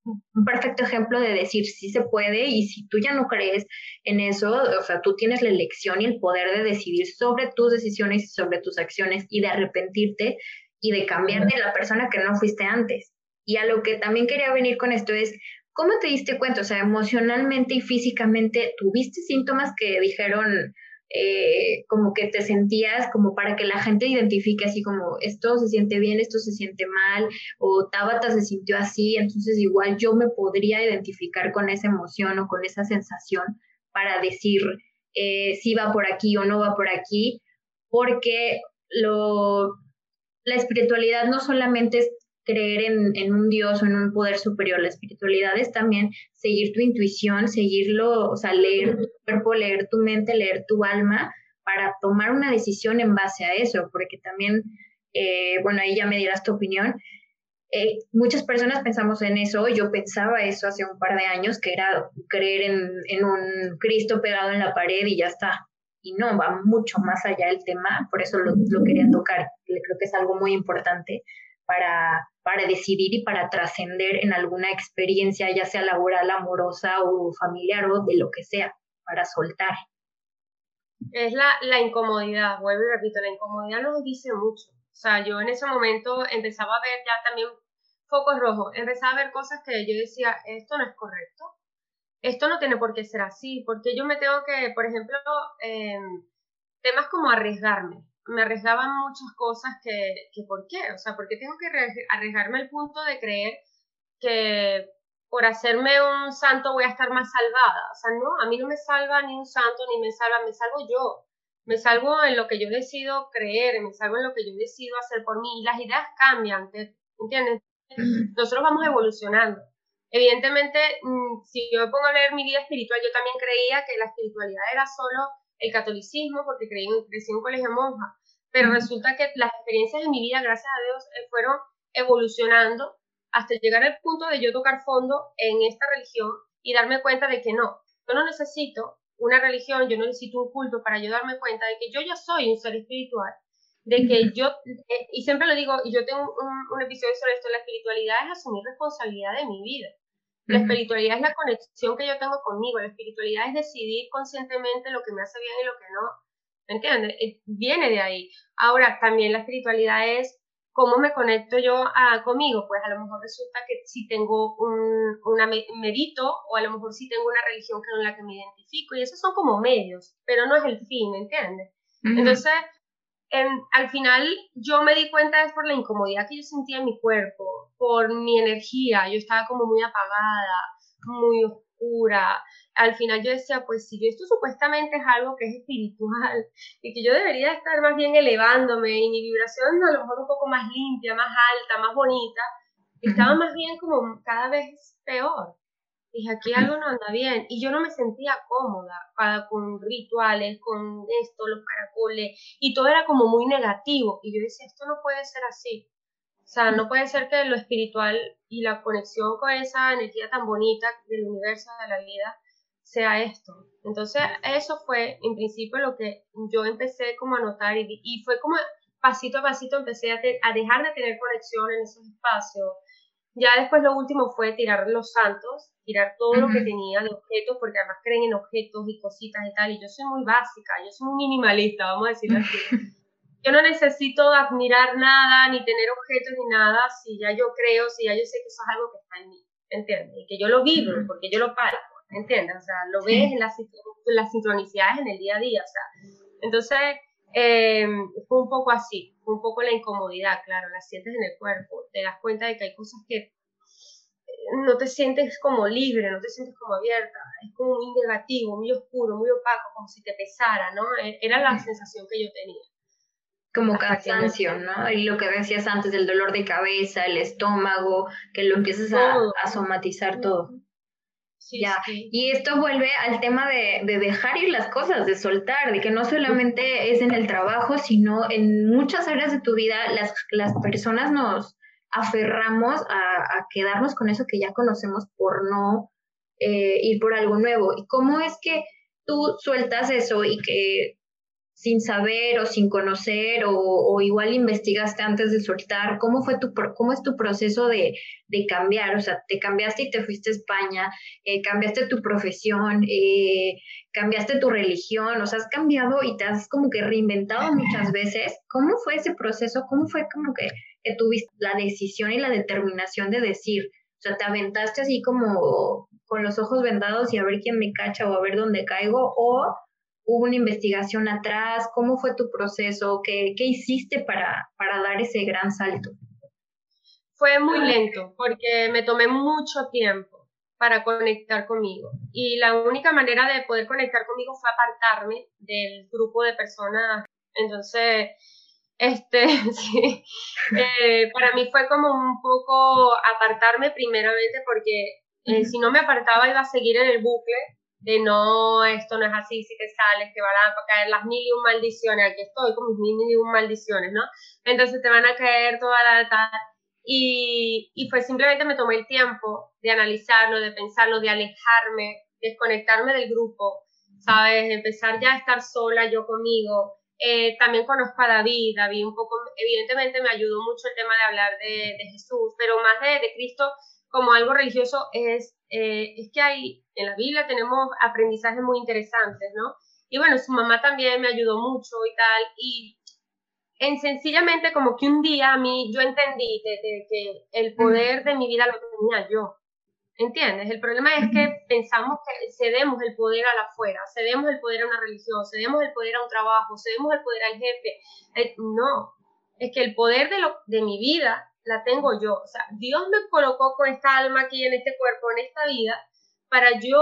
un perfecto ejemplo de decir si se puede y si tú ya no crees en eso, o sea, tú tienes la elección y el poder de decidir sobre tus decisiones y sobre tus acciones y de arrepentirte y de cambiar de la persona que no fuiste antes. Y a lo que también quería venir con esto es, ¿cómo te diste cuenta? O sea, emocionalmente y físicamente, ¿tuviste síntomas que dijeron, eh, como que te sentías como para que la gente identifique así como esto se siente bien, esto se siente mal, o Tabata se sintió así, entonces igual yo me podría identificar con esa emoción o con esa sensación para decir eh, si va por aquí o no va por aquí, porque lo, la espiritualidad no solamente es creer en, en, un Dios o en un poder superior. La espiritualidad es también seguir tu intuición, seguirlo, o sea, leer tu cuerpo, leer tu mente, leer tu alma para tomar una decisión en base a eso, porque también, eh, bueno, ahí ya me dirás tu opinión. Eh, muchas personas pensamos en eso, yo pensaba eso hace un par de años, que era creer en, en un Cristo pegado en la pared y ya está. Y no, va mucho más allá el tema, por eso lo, lo quería tocar, creo que es algo muy importante para, para decidir y para trascender en alguna experiencia, ya sea laboral, amorosa o familiar o de lo que sea, para soltar. Es la, la incomodidad, vuelvo y repito, la incomodidad nos dice mucho. O sea, yo en ese momento empezaba a ver ya también focos rojos, empezaba a ver cosas que yo decía, esto no es correcto, esto no tiene por qué ser así, porque yo me tengo que, por ejemplo, eh, temas como arriesgarme me arriesgaban muchas cosas que, que, ¿por qué? O sea, ¿por qué tengo que arriesgarme al punto de creer que por hacerme un santo voy a estar más salvada? O sea, no, a mí no me salva ni un santo, ni me salva, me salvo yo. Me salvo en lo que yo decido creer, me salvo en lo que yo decido hacer por mí. Y las ideas cambian, ¿entiendes? Nosotros vamos evolucionando. Evidentemente, mm, si yo me pongo a leer mi vida espiritual, yo también creía que la espiritualidad era solo el catolicismo porque creí, crecí en un colegio monja, pero resulta que las experiencias de mi vida, gracias a Dios, eh, fueron evolucionando hasta llegar al punto de yo tocar fondo en esta religión y darme cuenta de que no, yo no necesito una religión, yo no necesito un culto para yo darme cuenta de que yo ya soy un ser espiritual, de que yo, eh, y siempre lo digo, y yo tengo un, un episodio sobre esto, la espiritualidad es asumir responsabilidad de mi vida. La espiritualidad es la conexión que yo tengo conmigo, la espiritualidad es decidir conscientemente lo que me hace bien y lo que no. ¿Me entiendes? Eh, viene de ahí. Ahora, también la espiritualidad es cómo me conecto yo a, conmigo. Pues a lo mejor resulta que si tengo un una medito o a lo mejor si tengo una religión con la que me identifico y esos son como medios, pero no es el fin, ¿me entiendes? Entonces, al final yo me di cuenta es por la incomodidad que yo sentía en mi cuerpo, por mi energía, yo estaba como muy apagada, muy oscura. Al final yo decía, pues si esto supuestamente es algo que es espiritual y que yo debería estar más bien elevándome y mi vibración a lo mejor un poco más limpia, más alta, más bonita, estaba más bien como cada vez peor dije, aquí algo no anda bien. Y yo no me sentía cómoda con rituales, con esto, los caracoles, y todo era como muy negativo. Y yo decía, esto no puede ser así. O sea, no puede ser que lo espiritual y la conexión con esa energía tan bonita del universo, de la vida, sea esto. Entonces, eso fue en principio lo que yo empecé como a notar y, y fue como pasito a pasito empecé a, a dejar de tener conexión en esos espacios. Ya después lo último fue tirar los santos tirar todo lo que tenía de objetos, porque además creen en objetos y cositas y tal, y yo soy muy básica, yo soy muy minimalista, vamos a decirlo así. (laughs) Yo no necesito admirar nada, ni tener objetos, ni nada, si ya yo creo, si ya yo sé que eso es algo que está en mí, ¿entiendes? Y que yo lo vivo, porque yo lo palpo, ¿me entiendes? O sea, lo ves en las, las sincronicidades en el día a día, o sea, entonces eh, fue un poco así, fue un poco la incomodidad, claro, la sientes en el cuerpo, te das cuenta de que hay cosas que eh, no te sientes como libre, no te sientes como abierta, es como muy negativo, muy oscuro, muy opaco, como si te pesara, ¿no? E, era la sensación que yo tenía. Como cansancio, ¿no? Y lo que decías antes del dolor de cabeza, el estómago, que lo empiezas a, somatizar todo. Ya. Y esto vuelve al tema de, de, dejar ir las cosas, de soltar, de que no solamente es en el trabajo, sino en muchas áreas de tu vida las, las personas nos aferramos a, a quedarnos con eso que ya conocemos por no eh, ir por algo nuevo. ¿Y cómo es que tú sueltas eso y que sin saber o sin conocer o, igual investigaste antes de soltar? ¿Cómo, fue tu, cómo es tu proceso de, cambiar? O sea, te cambiaste y te fuiste a España, eh, cambiaste tu profesión, eh, cambiaste tu religión, o sea, has cambiado y te has como que reinventado muchas veces. ¿Cómo fue ese proceso? ¿Cómo fue como que, que tuviste la decisión y la determinación de decir? O sea, te aventaste así como con los ojos vendados y a ver quién me cacha o a ver dónde caigo, o ¿Hubo una investigación atrás? ¿Cómo fue tu proceso? ¿Qué, qué hiciste para, para dar ese gran salto? Fue muy lento porque me tomé mucho tiempo para conectar conmigo. Y la única manera de poder conectar conmigo fue apartarme del grupo de personas. Entonces, este, (laughs) sí, eh, para mí fue como un poco apartarme primeramente porque eh, si no me apartaba iba a seguir en el bucle de no, esto no es así, si te sales, te van a caer las mil y un maldiciones, aquí estoy con mis mil y un maldiciones, ¿no? Entonces te van a caer toda la... y, y pues simplemente me tomé el tiempo de analizarlo, de pensarlo, de alejarme, desconectarme del grupo, ¿sabes? Empezar ya a estar sola yo conmigo. Eh, también conozco a David, David un poco, evidentemente me ayudó mucho el tema de hablar de, de Jesús, pero más de, de Cristo como algo religioso es, eh, es que hay, en la Biblia tenemos aprendizajes muy interesantes, ¿no? Y bueno, su mamá también me ayudó mucho y tal, y en sencillamente como que un día a mí yo entendí que el poder de mi vida lo tenía yo, ¿entiendes? El problema es que pensamos que cedemos el poder a la afuera, cedemos el poder a una religión, cedemos el poder a un trabajo, cedemos el poder al jefe. Eh, no, es que el poder de, lo, de mi vida la tengo yo. O sea, Dios me colocó con esta alma aquí en este cuerpo, en esta vida, para yo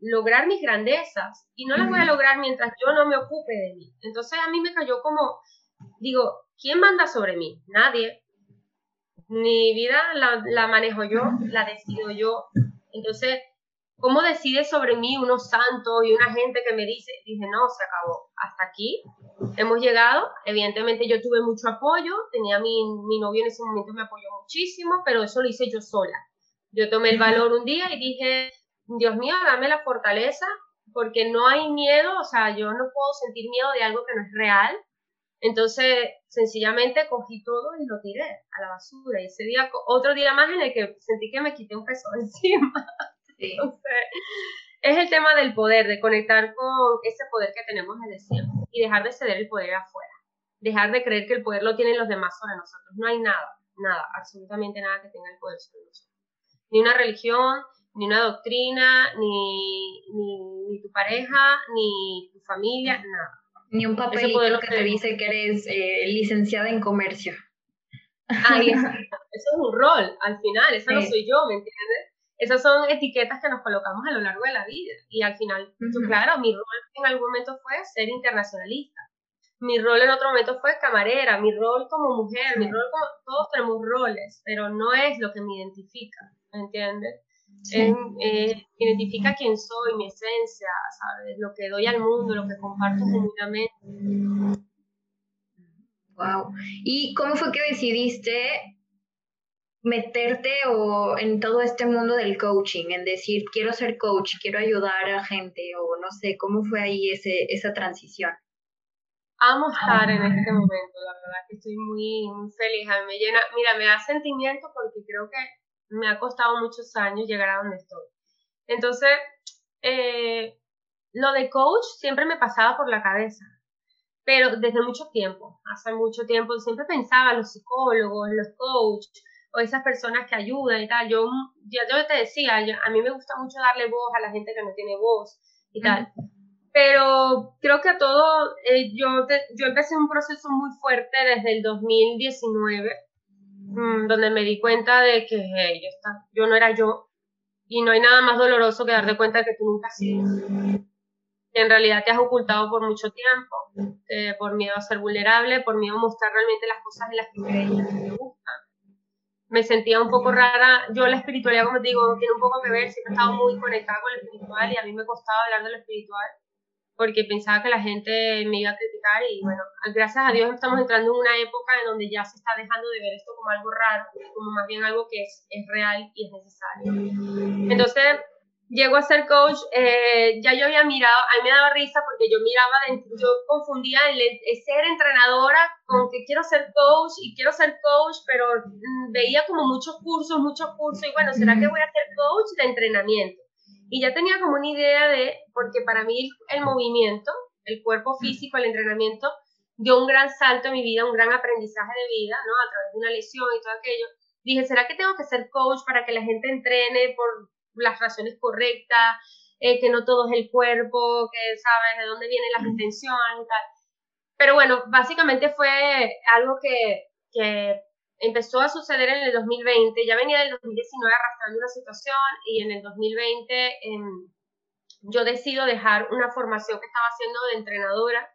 lograr mis grandezas y no las voy a lograr mientras yo no me ocupe de mí. Entonces a mí me cayó como, digo, ¿quién manda sobre mí? Nadie. Mi vida la, la manejo yo, la decido yo. Entonces ¿Cómo decide sobre mí unos santos y una gente que me dice? Dije, no, se acabó. Hasta aquí hemos llegado. Evidentemente yo tuve mucho apoyo, tenía mi, mi novio en ese momento me apoyó muchísimo, pero eso lo hice yo sola. Yo tomé el valor un día y dije, Dios mío, dame la fortaleza, porque no hay miedo, o sea, yo no puedo sentir miedo de algo que no es real. Entonces, sencillamente cogí todo y lo tiré a la basura. Y ese día, otro día más en el que sentí que me quité un peso (laughs) encima. Es el tema del poder, de conectar con ese poder que tenemos desde siempre y dejar de ceder el poder afuera. Dejar de creer que el poder lo tienen los demás sobre nosotros. No hay nada, nada, absolutamente nada que tenga el poder sobre nosotros. Ni una religión, ni una doctrina, ni, ni, tu pareja, ni tu familia, nada. Ni un papelito que te dice que eres eh, licenciada en comercio. Ahí (laughs) eso es un rol, al final, esa no soy yo, ¿me entiendes? Esas son etiquetas que nos colocamos a lo largo de la vida. Y al final, claro, mi rol en algún momento fue ser internacionalista. Mi rol en otro momento fue camarera, mi rol como mujer, mi rol como... Todos tenemos roles, pero no es lo que me identifica, ¿entiendes? Eh, identifica quién soy, mi esencia, ¿sabes? Lo que doy al mundo, lo que comparto genuinamente. Wow. ¿Y cómo fue que decidiste meterte o en todo este mundo del coaching, en decir, quiero ser coach, quiero ayudar a gente o no sé, ¿cómo fue ahí ese, esa transición? Amo estar en este momento, la verdad que estoy muy, muy feliz, a mí me llena, mira, me da sentimiento porque creo que me ha costado muchos años llegar a donde estoy. Entonces, eh, lo de coach siempre me pasaba por la cabeza, pero desde mucho tiempo, hace mucho tiempo, siempre pensaba los psicólogos, los coaches, o esas personas que ayudan y tal. Yo ya yo te decía, a mí me gusta mucho darle voz a la gente que no tiene voz y tal. Pero creo que a todo, eh, yo, yo empecé un proceso muy fuerte desde el 2019, mm, donde me di cuenta de que hey, está, yo no era yo y no hay nada más doloroso que darte cuenta de que tú nunca has sido. Que en realidad te has ocultado por mucho tiempo, eh, por miedo a ser vulnerable, por miedo a mostrar realmente las cosas en las que creías que te gustan me sentía un poco rara. Yo la espiritualidad, como te digo, tiene un poco que ver, siempre he estado muy conectada con lo espiritual y a mí me costaba hablar de lo espiritual porque pensaba que la gente me iba a criticar y bueno, gracias a Dios estamos entrando en una época en donde ya se está dejando de ver esto como algo raro, como más bien algo que es, es real y es necesario. Entonces, llego a ser coach, eh, ya yo había mirado, a mí me daba risa porque yo miraba, yo confundía el, ser entrenadora con que quiero ser coach y quiero ser coach, pero mm, veía como muchos cursos, muchos cursos y bueno, ¿será que voy a ser coach de entrenamiento? Y ya tenía como una idea de, porque para mí el movimiento, el cuerpo físico, el entrenamiento, dio un gran salto en mi vida, un gran aprendizaje de vida, ¿no? A través de una lesión y todo aquello. Dije, ¿será que tengo que ser coach para que la gente entrene por las razones correctas, eh, que no todo es el cuerpo, que sabes de dónde vienen las intenciones y tal. Pero bueno, básicamente fue algo que, que empezó a suceder en el 2020, ya venía del 2019 arrastrando una situación y en el 2020 em, yo decido dejar una formación que estaba haciendo de entrenadora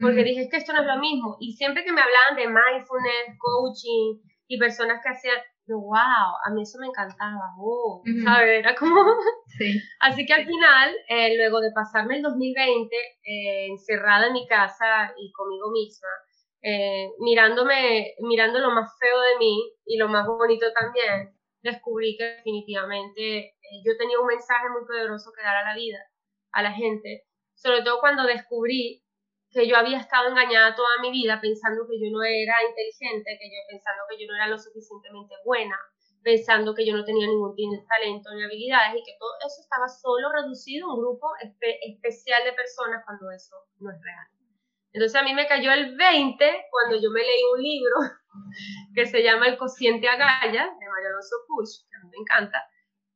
porque dije, es que esto no es lo mismo. Y siempre que me hablaban de mindfulness, coaching y personas que hacían, wow, a mí eso me encantaba, oh, ¿sabes? Era como... (laughs) Sí. Así que al final, eh, luego de pasarme el 2020 eh, encerrada en mi casa y conmigo misma, eh, mirándome, mirando lo más feo de mí y lo más bonito también, descubrí que definitivamente yo tenía un mensaje muy poderoso que dar a la vida, a la gente, sobre todo cuando descubrí que yo había estado engañada toda mi vida pensando que yo no era inteligente, que yo pensando que yo no era lo suficientemente buena, pensando que yo no tenía ningún talento ni habilidades y que todo eso estaba solo reducido a un grupo especial de personas cuando eso no es real. Entonces a mí me cayó el 20 cuando yo me leí un libro (laughs) que se llama El cociente Agaya de María Alonso Push, que a mí me encanta,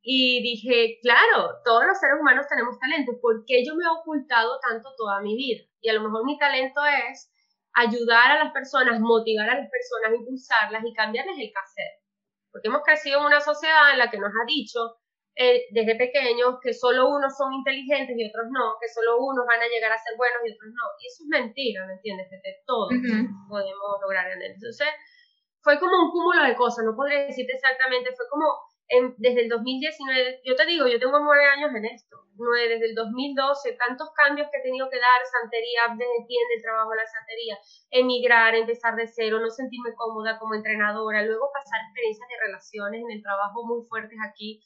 y dije, claro, todos los seres humanos tenemos talento, ¿por qué yo me he ocultado tanto toda mi vida? Y a lo mejor mi talento es ayudar a las personas, motivar a las personas, impulsarlas y cambiarles el hacer. Porque hemos crecido en una sociedad en la que nos ha dicho eh, desde pequeños que solo unos son inteligentes y otros no, que solo unos van a llegar a ser buenos y otros no. Y eso es mentira, ¿me entiendes? Que todos podemos lograr en él. Entonces, fue como un cúmulo de cosas, no podría decirte exactamente, fue como desde el 2019, yo te digo, yo tengo nueve años en esto, nueve, desde el 2012, tantos cambios que he tenido que dar, santería, desde del trabajo de la santería, emigrar, empezar de cero, no sentirme cómoda como entrenadora, luego pasar experiencias de relaciones en el trabajo muy fuertes aquí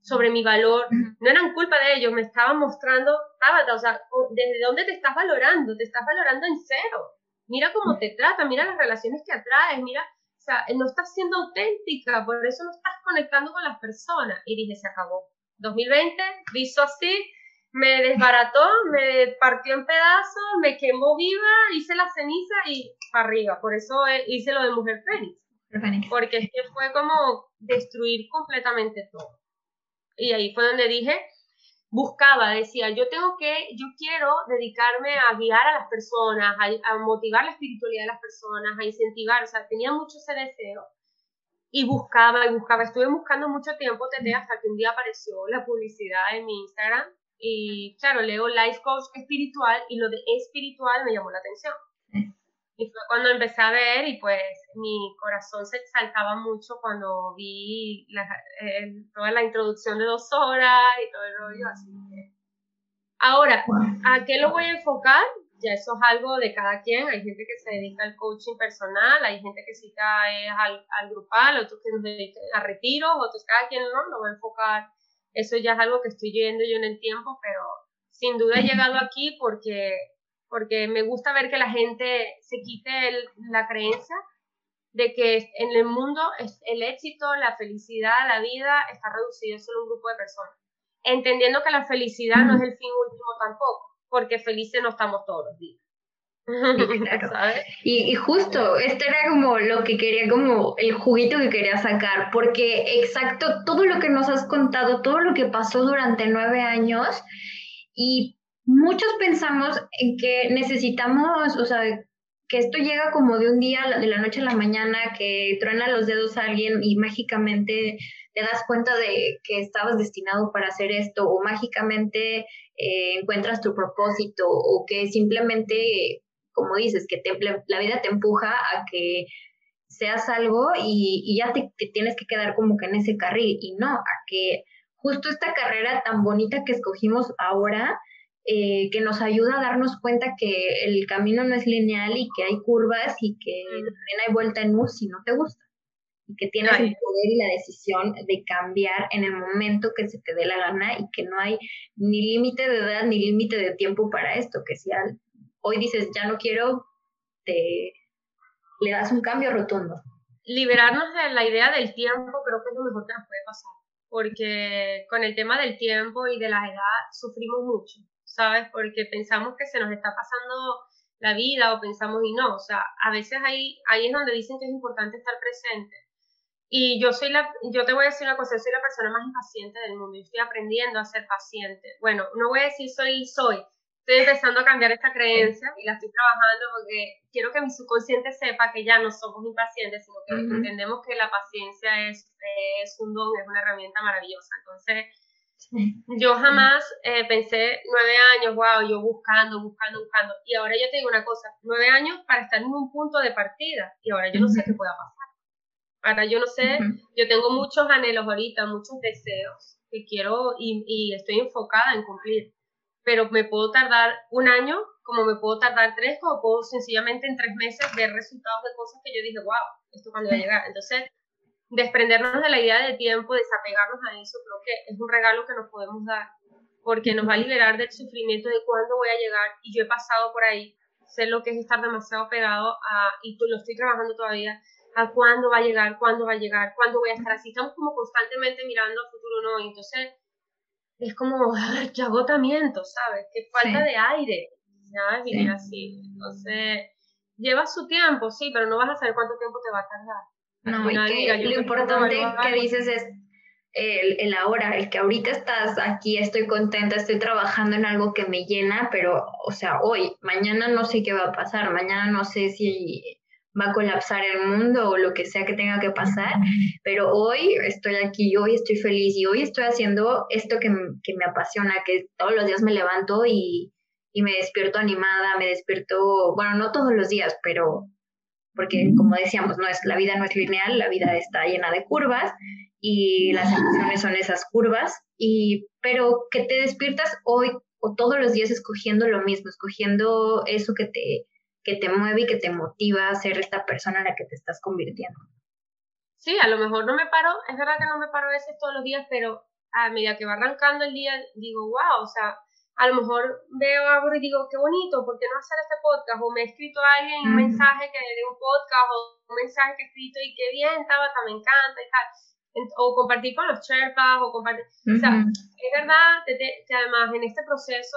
sobre mi valor, no eran culpa de ellos, me estaban mostrando, Tabata, o sea, desde dónde te estás valorando, te estás valorando en cero, mira cómo te trata, mira las relaciones que atraes, mira sea, no estás siendo auténtica, por eso no estás conectando con las personas. Y dije, se acabó. 2020, visto así, me desbarató, (laughs) me partió en pedazos, me quemó viva, hice la ceniza y para arriba. Por eso eh, hice lo de Mujer Fénix. Porque es que fue como destruir completamente todo. Y ahí fue donde dije, buscaba, decía, yo tengo que, yo quiero dedicarme a guiar a las personas, a, motivar la espiritualidad de las personas, a incentivar, o sea, tenía mucho ese deseo y buscaba y buscaba, estuve buscando mucho tiempo Tete, hasta que un día apareció la publicidad en mi Instagram y claro, leo Life Coach Espiritual y lo de espiritual me llamó la atención. Y fue cuando empecé a ver y pues mi corazón se exaltaba mucho cuando vi la, toda la introducción de dos horas y todo el rollo así. Ahora, ¿a qué lo voy a enfocar? Ya eso es algo de cada quien. Hay gente que se dedica al coaching personal, hay gente que sí es al, al grupal, otros que se dedican a retiros, otros cada quien no, lo va a enfocar. Eso ya es algo que estoy viendo yo en el tiempo, pero sin duda he llegado aquí porque porque me gusta ver que la gente se quite la creencia de que en el mundo el éxito, la felicidad, la vida está reducido solo a un grupo de personas. Entendiendo que la felicidad no es el fin último tampoco, porque felices no estamos todos los días. (laughs) (laughs) Y, y, justo, esto era como lo que quería, como el juguito que quería sacar, porque exacto, todo lo que nos has contado, todo lo que pasó durante nueve años, y muchos pensamos en que necesitamos, o sea, que esto llega como de un día, de la noche a la mañana, que truena los dedos a alguien y mágicamente te das cuenta de que estabas destinado para hacer esto, o mágicamente eh, encuentras tu propósito, o que simplemente como dices, que la vida te empuja a que seas algo y, ya te, tienes que quedar como que en ese carril y no, a que justo esta carrera tan bonita que escogimos ahora, eh, que nos ayuda a darnos cuenta que el camino no es lineal y que hay curvas y que también hay vuelta en U si no te gusta. Y que tienes el poder y la decisión de cambiar en el momento que se te dé la gana y que no hay ni límite de edad ni límite de tiempo para esto, que si hoy dices, ya no quiero, te le das un cambio rotundo. Liberarnos de la idea del tiempo creo que es lo mejor que nos puede pasar, porque con el tema del tiempo y de la edad sufrimos mucho, ¿sabes? Porque pensamos que se nos está pasando la vida o pensamos y no, o sea, a veces ahí, ahí es donde dicen que es importante estar presente. Y yo soy la, yo te voy a decir una cosa, soy la persona más impaciente del mundo, y estoy aprendiendo a ser paciente. Bueno, no voy a decir soy, soy, estoy empezando a cambiar esta creencia y la estoy trabajando porque quiero que mi subconsciente sepa que ya no somos impacientes, sino que entendemos que la paciencia es, es un don, es una herramienta maravillosa. Entonces, yo jamás eh, pensé nueve años, wow, yo buscando, buscando, buscando. Y ahora yo te digo una cosa, nueve años para estar en un punto de partida y ahora yo no sé qué pueda pasar. Ahora yo no sé, yo tengo muchos anhelos ahorita, muchos deseos que quiero y, y estoy enfocada en cumplir pero me puedo tardar un año, como me puedo tardar tres, como puedo sencillamente en tres meses ver resultados de cosas que yo dije, wow, esto cuando va a llegar. Entonces, desprendernos de la idea de tiempo, desapegarnos a eso, creo que es un regalo que nos podemos dar, porque nos va a liberar del sufrimiento de cuándo voy a llegar. Y yo he pasado por ahí, sé lo que es estar demasiado pegado a, y lo estoy trabajando todavía, a cuándo va a llegar, cuándo va a llegar, cuándo voy a estar así. Estamos como constantemente mirando al futuro, ¿no? Entonces, es como, ay, qué agotamiento, ¿sabes? Qué falta de aire, ¿sabes? Vivir así. Entonces, lleva su tiempo, sí, pero no vas a saber cuánto tiempo te va a tardar. No, y lo importante que dices es el, el, ahora, el que ahorita estás aquí, estoy contenta, estoy trabajando en algo que me llena, pero, o sea, hoy, mañana no sé qué va a pasar, mañana no sé si va a colapsar el mundo o lo que sea que tenga que pasar, pero hoy estoy aquí, hoy estoy feliz y hoy estoy haciendo esto que, que me apasiona, que todos los días me levanto y, y, me despierto animada, me despierto, bueno, no todos los días, pero porque como decíamos, no es, la vida no es lineal, la vida está llena de curvas y las emociones son esas curvas, y, pero que te despiertas hoy o todos los días escogiendo lo mismo, escogiendo eso que te que te mueve y que te motiva a ser esta persona en la que te estás convirtiendo. Sí, a lo mejor no me paro, es verdad que no me paro a veces todos los días, pero a medida que va arrancando el día, digo, wow, o sea, a lo mejor veo algo y digo, qué bonito, ¿por qué no hacer este podcast? O me ha escrito alguien un mensaje que de un podcast o un mensaje que he escrito y qué bien, Tabata, me encanta y tal. O compartir con los Sherpas, o compartir. O sea, es verdad que además en este proceso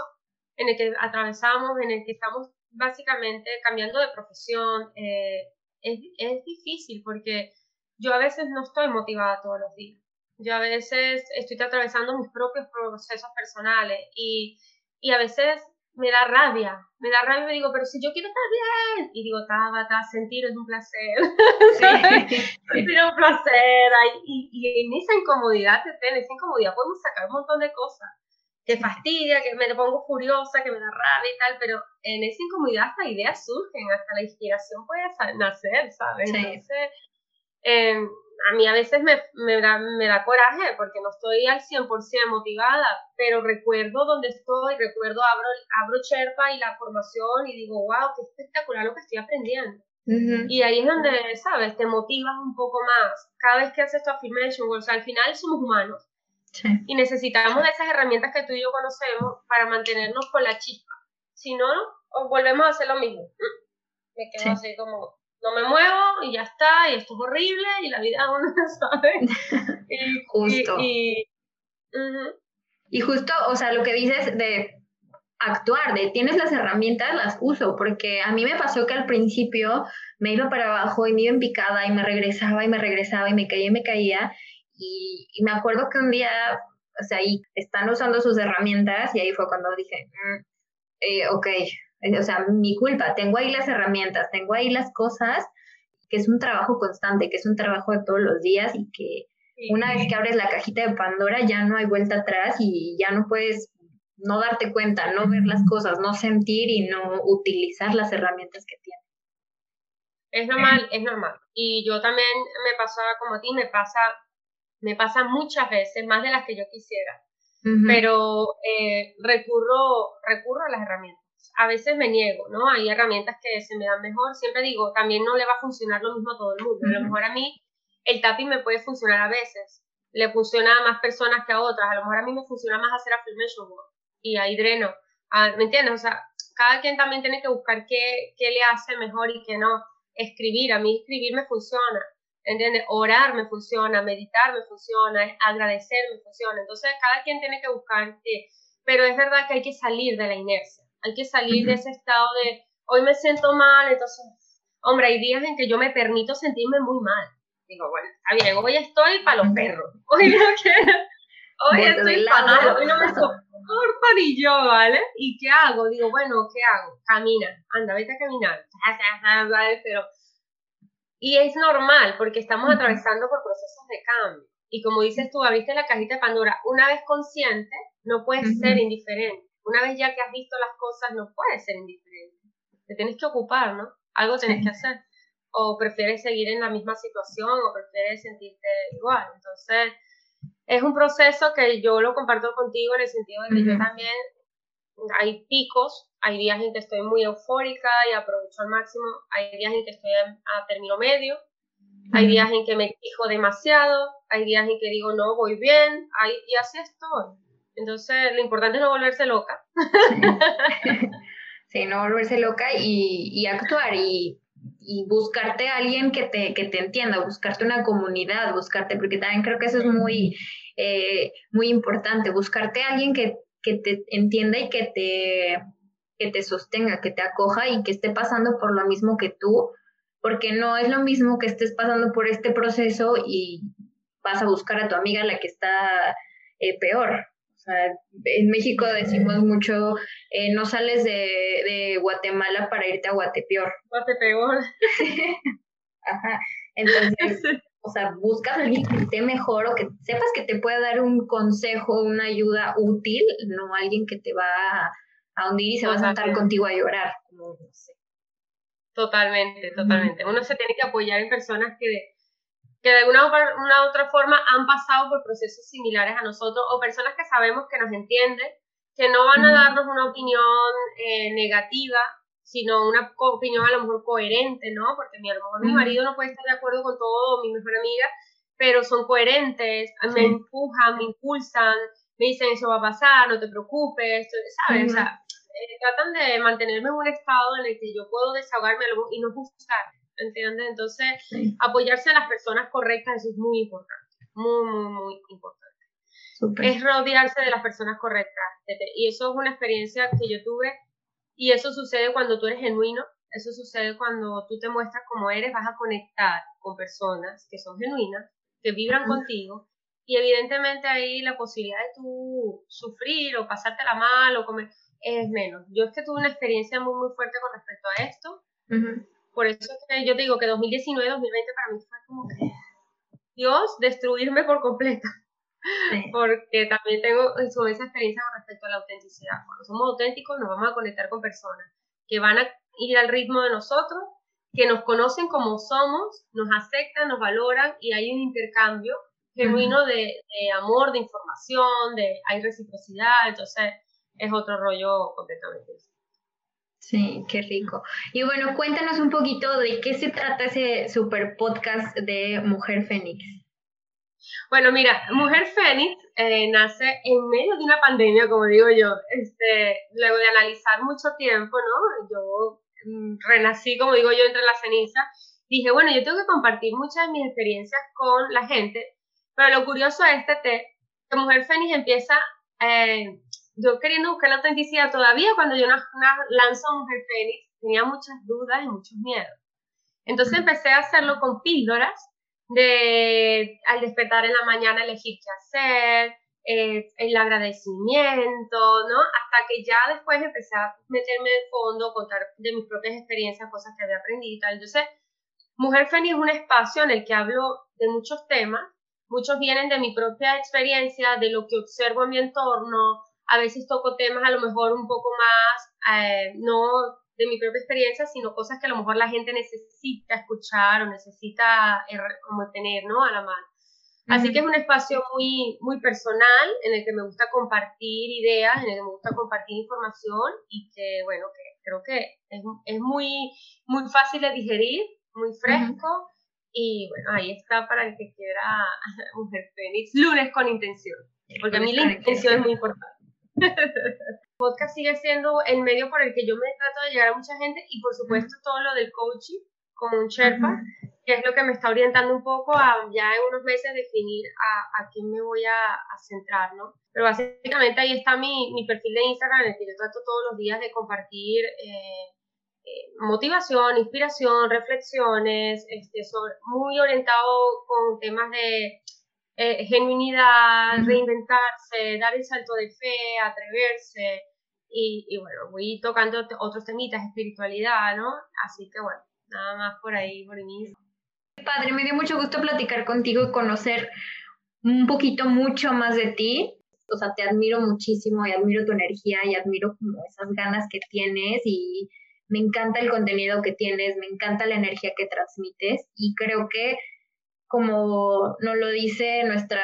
en el que atravesamos, en el que estamos básicamente cambiando de profesión, eh, es, es difícil porque yo a veces no estoy motivada todos los días. Yo a veces estoy atravesando mis propios procesos personales y, y a veces me da rabia, me da rabia y me digo, pero si yo quiero estar bien, y digo, Tabata, sentir es un placer, sí. (laughs) sentir es un placer, y, y, en esa incomodidad, en esa incomodidad podemos sacar un montón de cosas, te fastidia, que me pongo furiosa, que me da rabia y tal, pero en esa incomodidad hasta ideas surgen, hasta la inspiración puede nacer, ¿sabes? Entonces, em, a mí a veces me, me, da, me da coraje porque no estoy al 100% motivada, pero recuerdo dónde estoy, recuerdo, abro, abro Sherpa y la formación y digo, wow, qué espectacular lo que estoy aprendiendo. Y ahí es donde, ¿sabes? Te motivas un poco más. Cada vez que haces tu affirmation, o sea, al final somos humanos y necesitamos de esas herramientas que tú y yo conocemos para mantenernos con la chispa. Si no, volvemos a hacer lo mismo. Me quedo así como, no me muevo y ya está, y esto es horrible, y la vida (laughs) uno sabe. Y, justo. Y, y, justo, o sea, lo que dices de actuar, de tienes las herramientas, las uso, porque a mí me pasó que al principio me iba para abajo y me iba en picada y me regresaba y me regresaba y me caía y me caía. Y, me acuerdo que un día, o sea, ahí están usando sus herramientas y ahí fue cuando dije, mm, eh, ok, o sea, mi culpa, tengo ahí las herramientas, tengo ahí las cosas, que es un trabajo constante, que es un trabajo de todos los días y que una vez que abres la cajita de Pandora ya no hay vuelta atrás y ya no puedes no darte cuenta, no ver las cosas, no sentir y no utilizar las herramientas que tienes. Es normal, es normal. Y yo también me pasa como a ti, me pasa, me pasa muchas veces, más de las que yo quisiera. Pero eh, recurro, recurro a las herramientas. A veces me niego, ¿no? Hay herramientas que se me dan mejor. Siempre digo, también no le va a funcionar lo mismo a todo el mundo. A lo mejor a mí el tapping me puede funcionar a veces. Le funciona a más personas que a otras. A lo mejor a mí me funciona más hacer affirmation work y ahí dreno. Ah, ¿Me entiendes? O sea, cada quien también tiene que buscar qué, qué le hace mejor y qué no. Escribir, a mí escribir me funciona. ¿Entiendes? Orar me funciona, meditar me funciona, agradecer me funciona. Entonces, cada quien tiene que buscar qué. Pero es verdad que hay que salir de la inercia. Hay que salir de ese estado de hoy me siento mal, entonces, hombre, hay días en que yo me permito sentirme muy mal. Digo, bueno, está bien, hoy estoy para los perros. Hoy no quiero. Hoy estoy para hoy no me soporto ni yo, ¿vale? ¿Y qué hago? Digo, bueno, ¿qué hago? Camina, anda, vete a caminar. Pero y es normal porque estamos atravesando por procesos de cambio. Y como dices tú, abriste la cajita de Pandora. Una vez consciente, no puedes ser indiferente. Una vez ya que has visto las cosas, no puedes ser indiferente. Te tienes que ocupar, ¿no? Algo tienes que hacer. O prefieres seguir en la misma situación o prefieres sentirte igual. Entonces, es un proceso que yo lo comparto contigo en el sentido de que yo también hay picos, hay días en que estoy muy eufórica y aprovecho al máximo, hay días en que estoy a, término medio, hay días en que me exijo demasiado, hay días en que digo no, voy bien, hay, y así estoy. Entonces, lo importante es no volverse loca. (laughs) Sí, no volverse loca y, y actuar y, y, buscarte a alguien que te, que te entienda, buscarte una comunidad, buscarte, porque también creo que eso es muy, eh, muy importante, buscarte a alguien que que te entienda y que te, que te sostenga, que te acoja y que esté pasando por lo mismo que tú, porque no es lo mismo que estés pasando por este proceso y vas a buscar a tu amiga la que está eh, peor. O sea, en México decimos mucho, eh, no sales de, de, Guatemala para irte a Guatepeor. Guatepeor. (laughs) Ajá. Entonces, o sea, buscas a alguien que esté mejor o que sepas que te pueda dar un consejo, una ayuda útil, no alguien que te va a, hundir y se va a sentar contigo a llorar, como no sé. Totalmente, totalmente. Uno se tiene que apoyar en personas que, que de alguna u otra forma han pasado por procesos similares a nosotros o personas que sabemos que nos entienden, que no van a darnos una opinión eh, negativa, sino una opinión a lo mejor coherente, ¿no? Porque a, lo mejor mi marido no puede estar de acuerdo con todo, mi mejor amiga, pero son coherentes, me empujan, me impulsan, me dicen eso va a pasar, no te preocupes, ¿sabes? O sea, eh, tratan de mantenerme en un estado en el que yo puedo desahogarme y no juzgar, ¿entiendes? Entonces, apoyarse a las personas correctas, eso es muy importante, muy, muy, muy importante. Es rodearse de las personas correctas. Y eso es una experiencia que yo tuve y eso sucede cuando tú eres genuino, eso sucede cuando tú te muestras como eres, vas a conectar con personas que son genuinas, que vibran contigo, y evidentemente ahí la posibilidad de tú sufrir o pasártela mal o comer es menos. Yo es que tuve una experiencia muy, muy fuerte con respecto a esto. Por eso es que yo te digo que 2019-2020 para mí fue como que Dios destruirme por completo. (laughs) Porque también tengo esa experiencia con respecto a la autenticidad. Cuando somos auténticos nos vamos a conectar con personas que van a ir al ritmo de nosotros, que nos conocen como somos, nos aceptan, nos valoran y hay un intercambio genuino de, amor, de información, de hay reciprocidad, entonces es otro rollo completamente Sí, qué rico. Y bueno, cuéntanos un poquito de qué se trata ese super podcast de Mujer Fénix. Bueno, mira, Mujer Fénix eh, nace en medio de una pandemia, como digo yo, este, luego de analizar mucho tiempo, ¿no? Yo mm, renací, como digo yo, entre la ceniza. Dije, bueno, yo tengo que compartir muchas de mis experiencias con la gente, pero lo curioso es este que Mujer Fénix empieza, eh, yo queriendo buscar la autenticidad todavía cuando yo lanzo Mujer Fénix, tenía muchas dudas y muchos miedos. Entonces empecé a hacerlo con píldoras de al despertar en la mañana elegir qué hacer, eh, el agradecimiento, ¿no? Hasta que ya después empecé a meterme de fondo, contar de mis propias experiencias, cosas que había aprendido y tal. Entonces, Mujer Fénix es un espacio en el que hablo de muchos temas, muchos vienen de mi propia experiencia, de lo que observo en mi entorno, a veces toco temas a lo mejor un poco más, eh, no de mi propia experiencia, sino cosas que a lo mejor la gente necesita escuchar o necesita eh, como tener, ¿no? A la mano. Así que es un espacio muy, muy personal en el que me gusta compartir ideas, en el que me gusta compartir información y que, bueno, que creo que es, es muy, muy fácil de digerir, muy fresco. Y bueno, ahí está para el que quiera (laughs) Mujer Fénix, lunes con intención. Porque a mí la intención es muy importante. (laughs) podcast sigue siendo el medio por el que yo me trato de llegar a mucha gente y por supuesto todo lo del coaching con un Sherpa, que es lo que me está orientando un poco a ya en unos meses definir a, a quién me voy a, a, centrar, ¿no? Pero básicamente ahí está mi, mi, perfil de Instagram en el que yo trato todos los días de compartir eh, eh, motivación, inspiración, reflexiones, este, muy orientado con temas de eh, genuinidad, reinventarse, dar el salto de fe, atreverse. Y, y, bueno, voy tocando otros temitas, espiritualidad, ¿no? Así que bueno, nada más por ahí, por mí. Padre, me dio mucho gusto platicar contigo y conocer un poquito mucho más de ti. O sea, te admiro muchísimo y admiro tu energía y admiro como esas ganas que tienes y me encanta el contenido que tienes, me encanta la energía que transmites y creo que como nos lo dice nuestra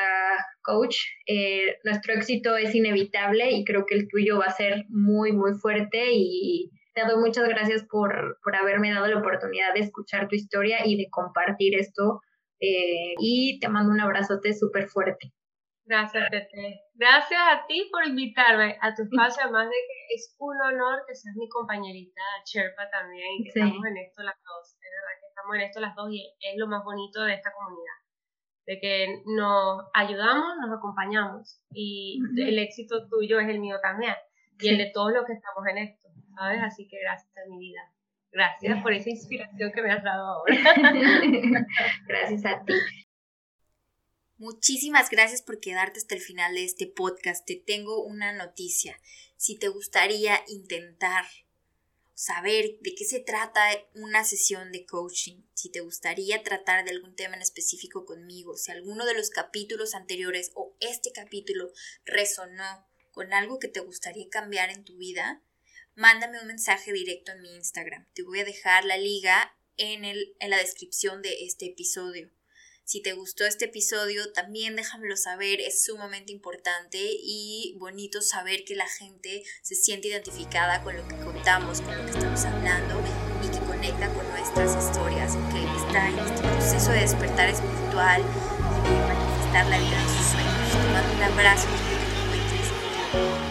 coach, eh, nuestro éxito es inevitable y creo que el tuyo va a ser muy, muy fuerte y te doy muchas gracias por, por haberme dado la oportunidad de escuchar tu historia y de compartir esto eh, y te mando un abrazote súper fuerte. Gracias, Tete. Gracias a ti por invitarme a tu espacio, además de que es un honor que seas mi compañerita Sherpa también y que estamos en esto las dos. Es verdad que estamos en esto las dos y es lo más bonito de esta comunidad. De que nos ayudamos, nos acompañamos y el éxito tuyo es el mío también y el de todos los que estamos en esto, ¿sabes? Así que gracias a mi vida. Gracias por esa inspiración que me has dado ahora. (laughs) gracias a ti. Muchísimas gracias por quedarte hasta el final de este podcast. Te tengo una noticia. Si te gustaría intentar saber de qué se trata una sesión de coaching, si te gustaría tratar de algún tema en específico conmigo, si alguno de los capítulos anteriores o este capítulo resonó con algo que te gustaría cambiar en tu vida, mándame un mensaje directo en mi Instagram. Te voy a dejar la liga en, el, en la descripción de este episodio. Si te gustó este episodio, también déjamelo saber, es sumamente importante y bonito saber que la gente se siente identificada con lo que contamos, con lo que estamos hablando y que conecta con nuestras historias, que está en este proceso de despertar espiritual y de manifestar la vida de sus sueños. Te un abrazo y que te encuentres.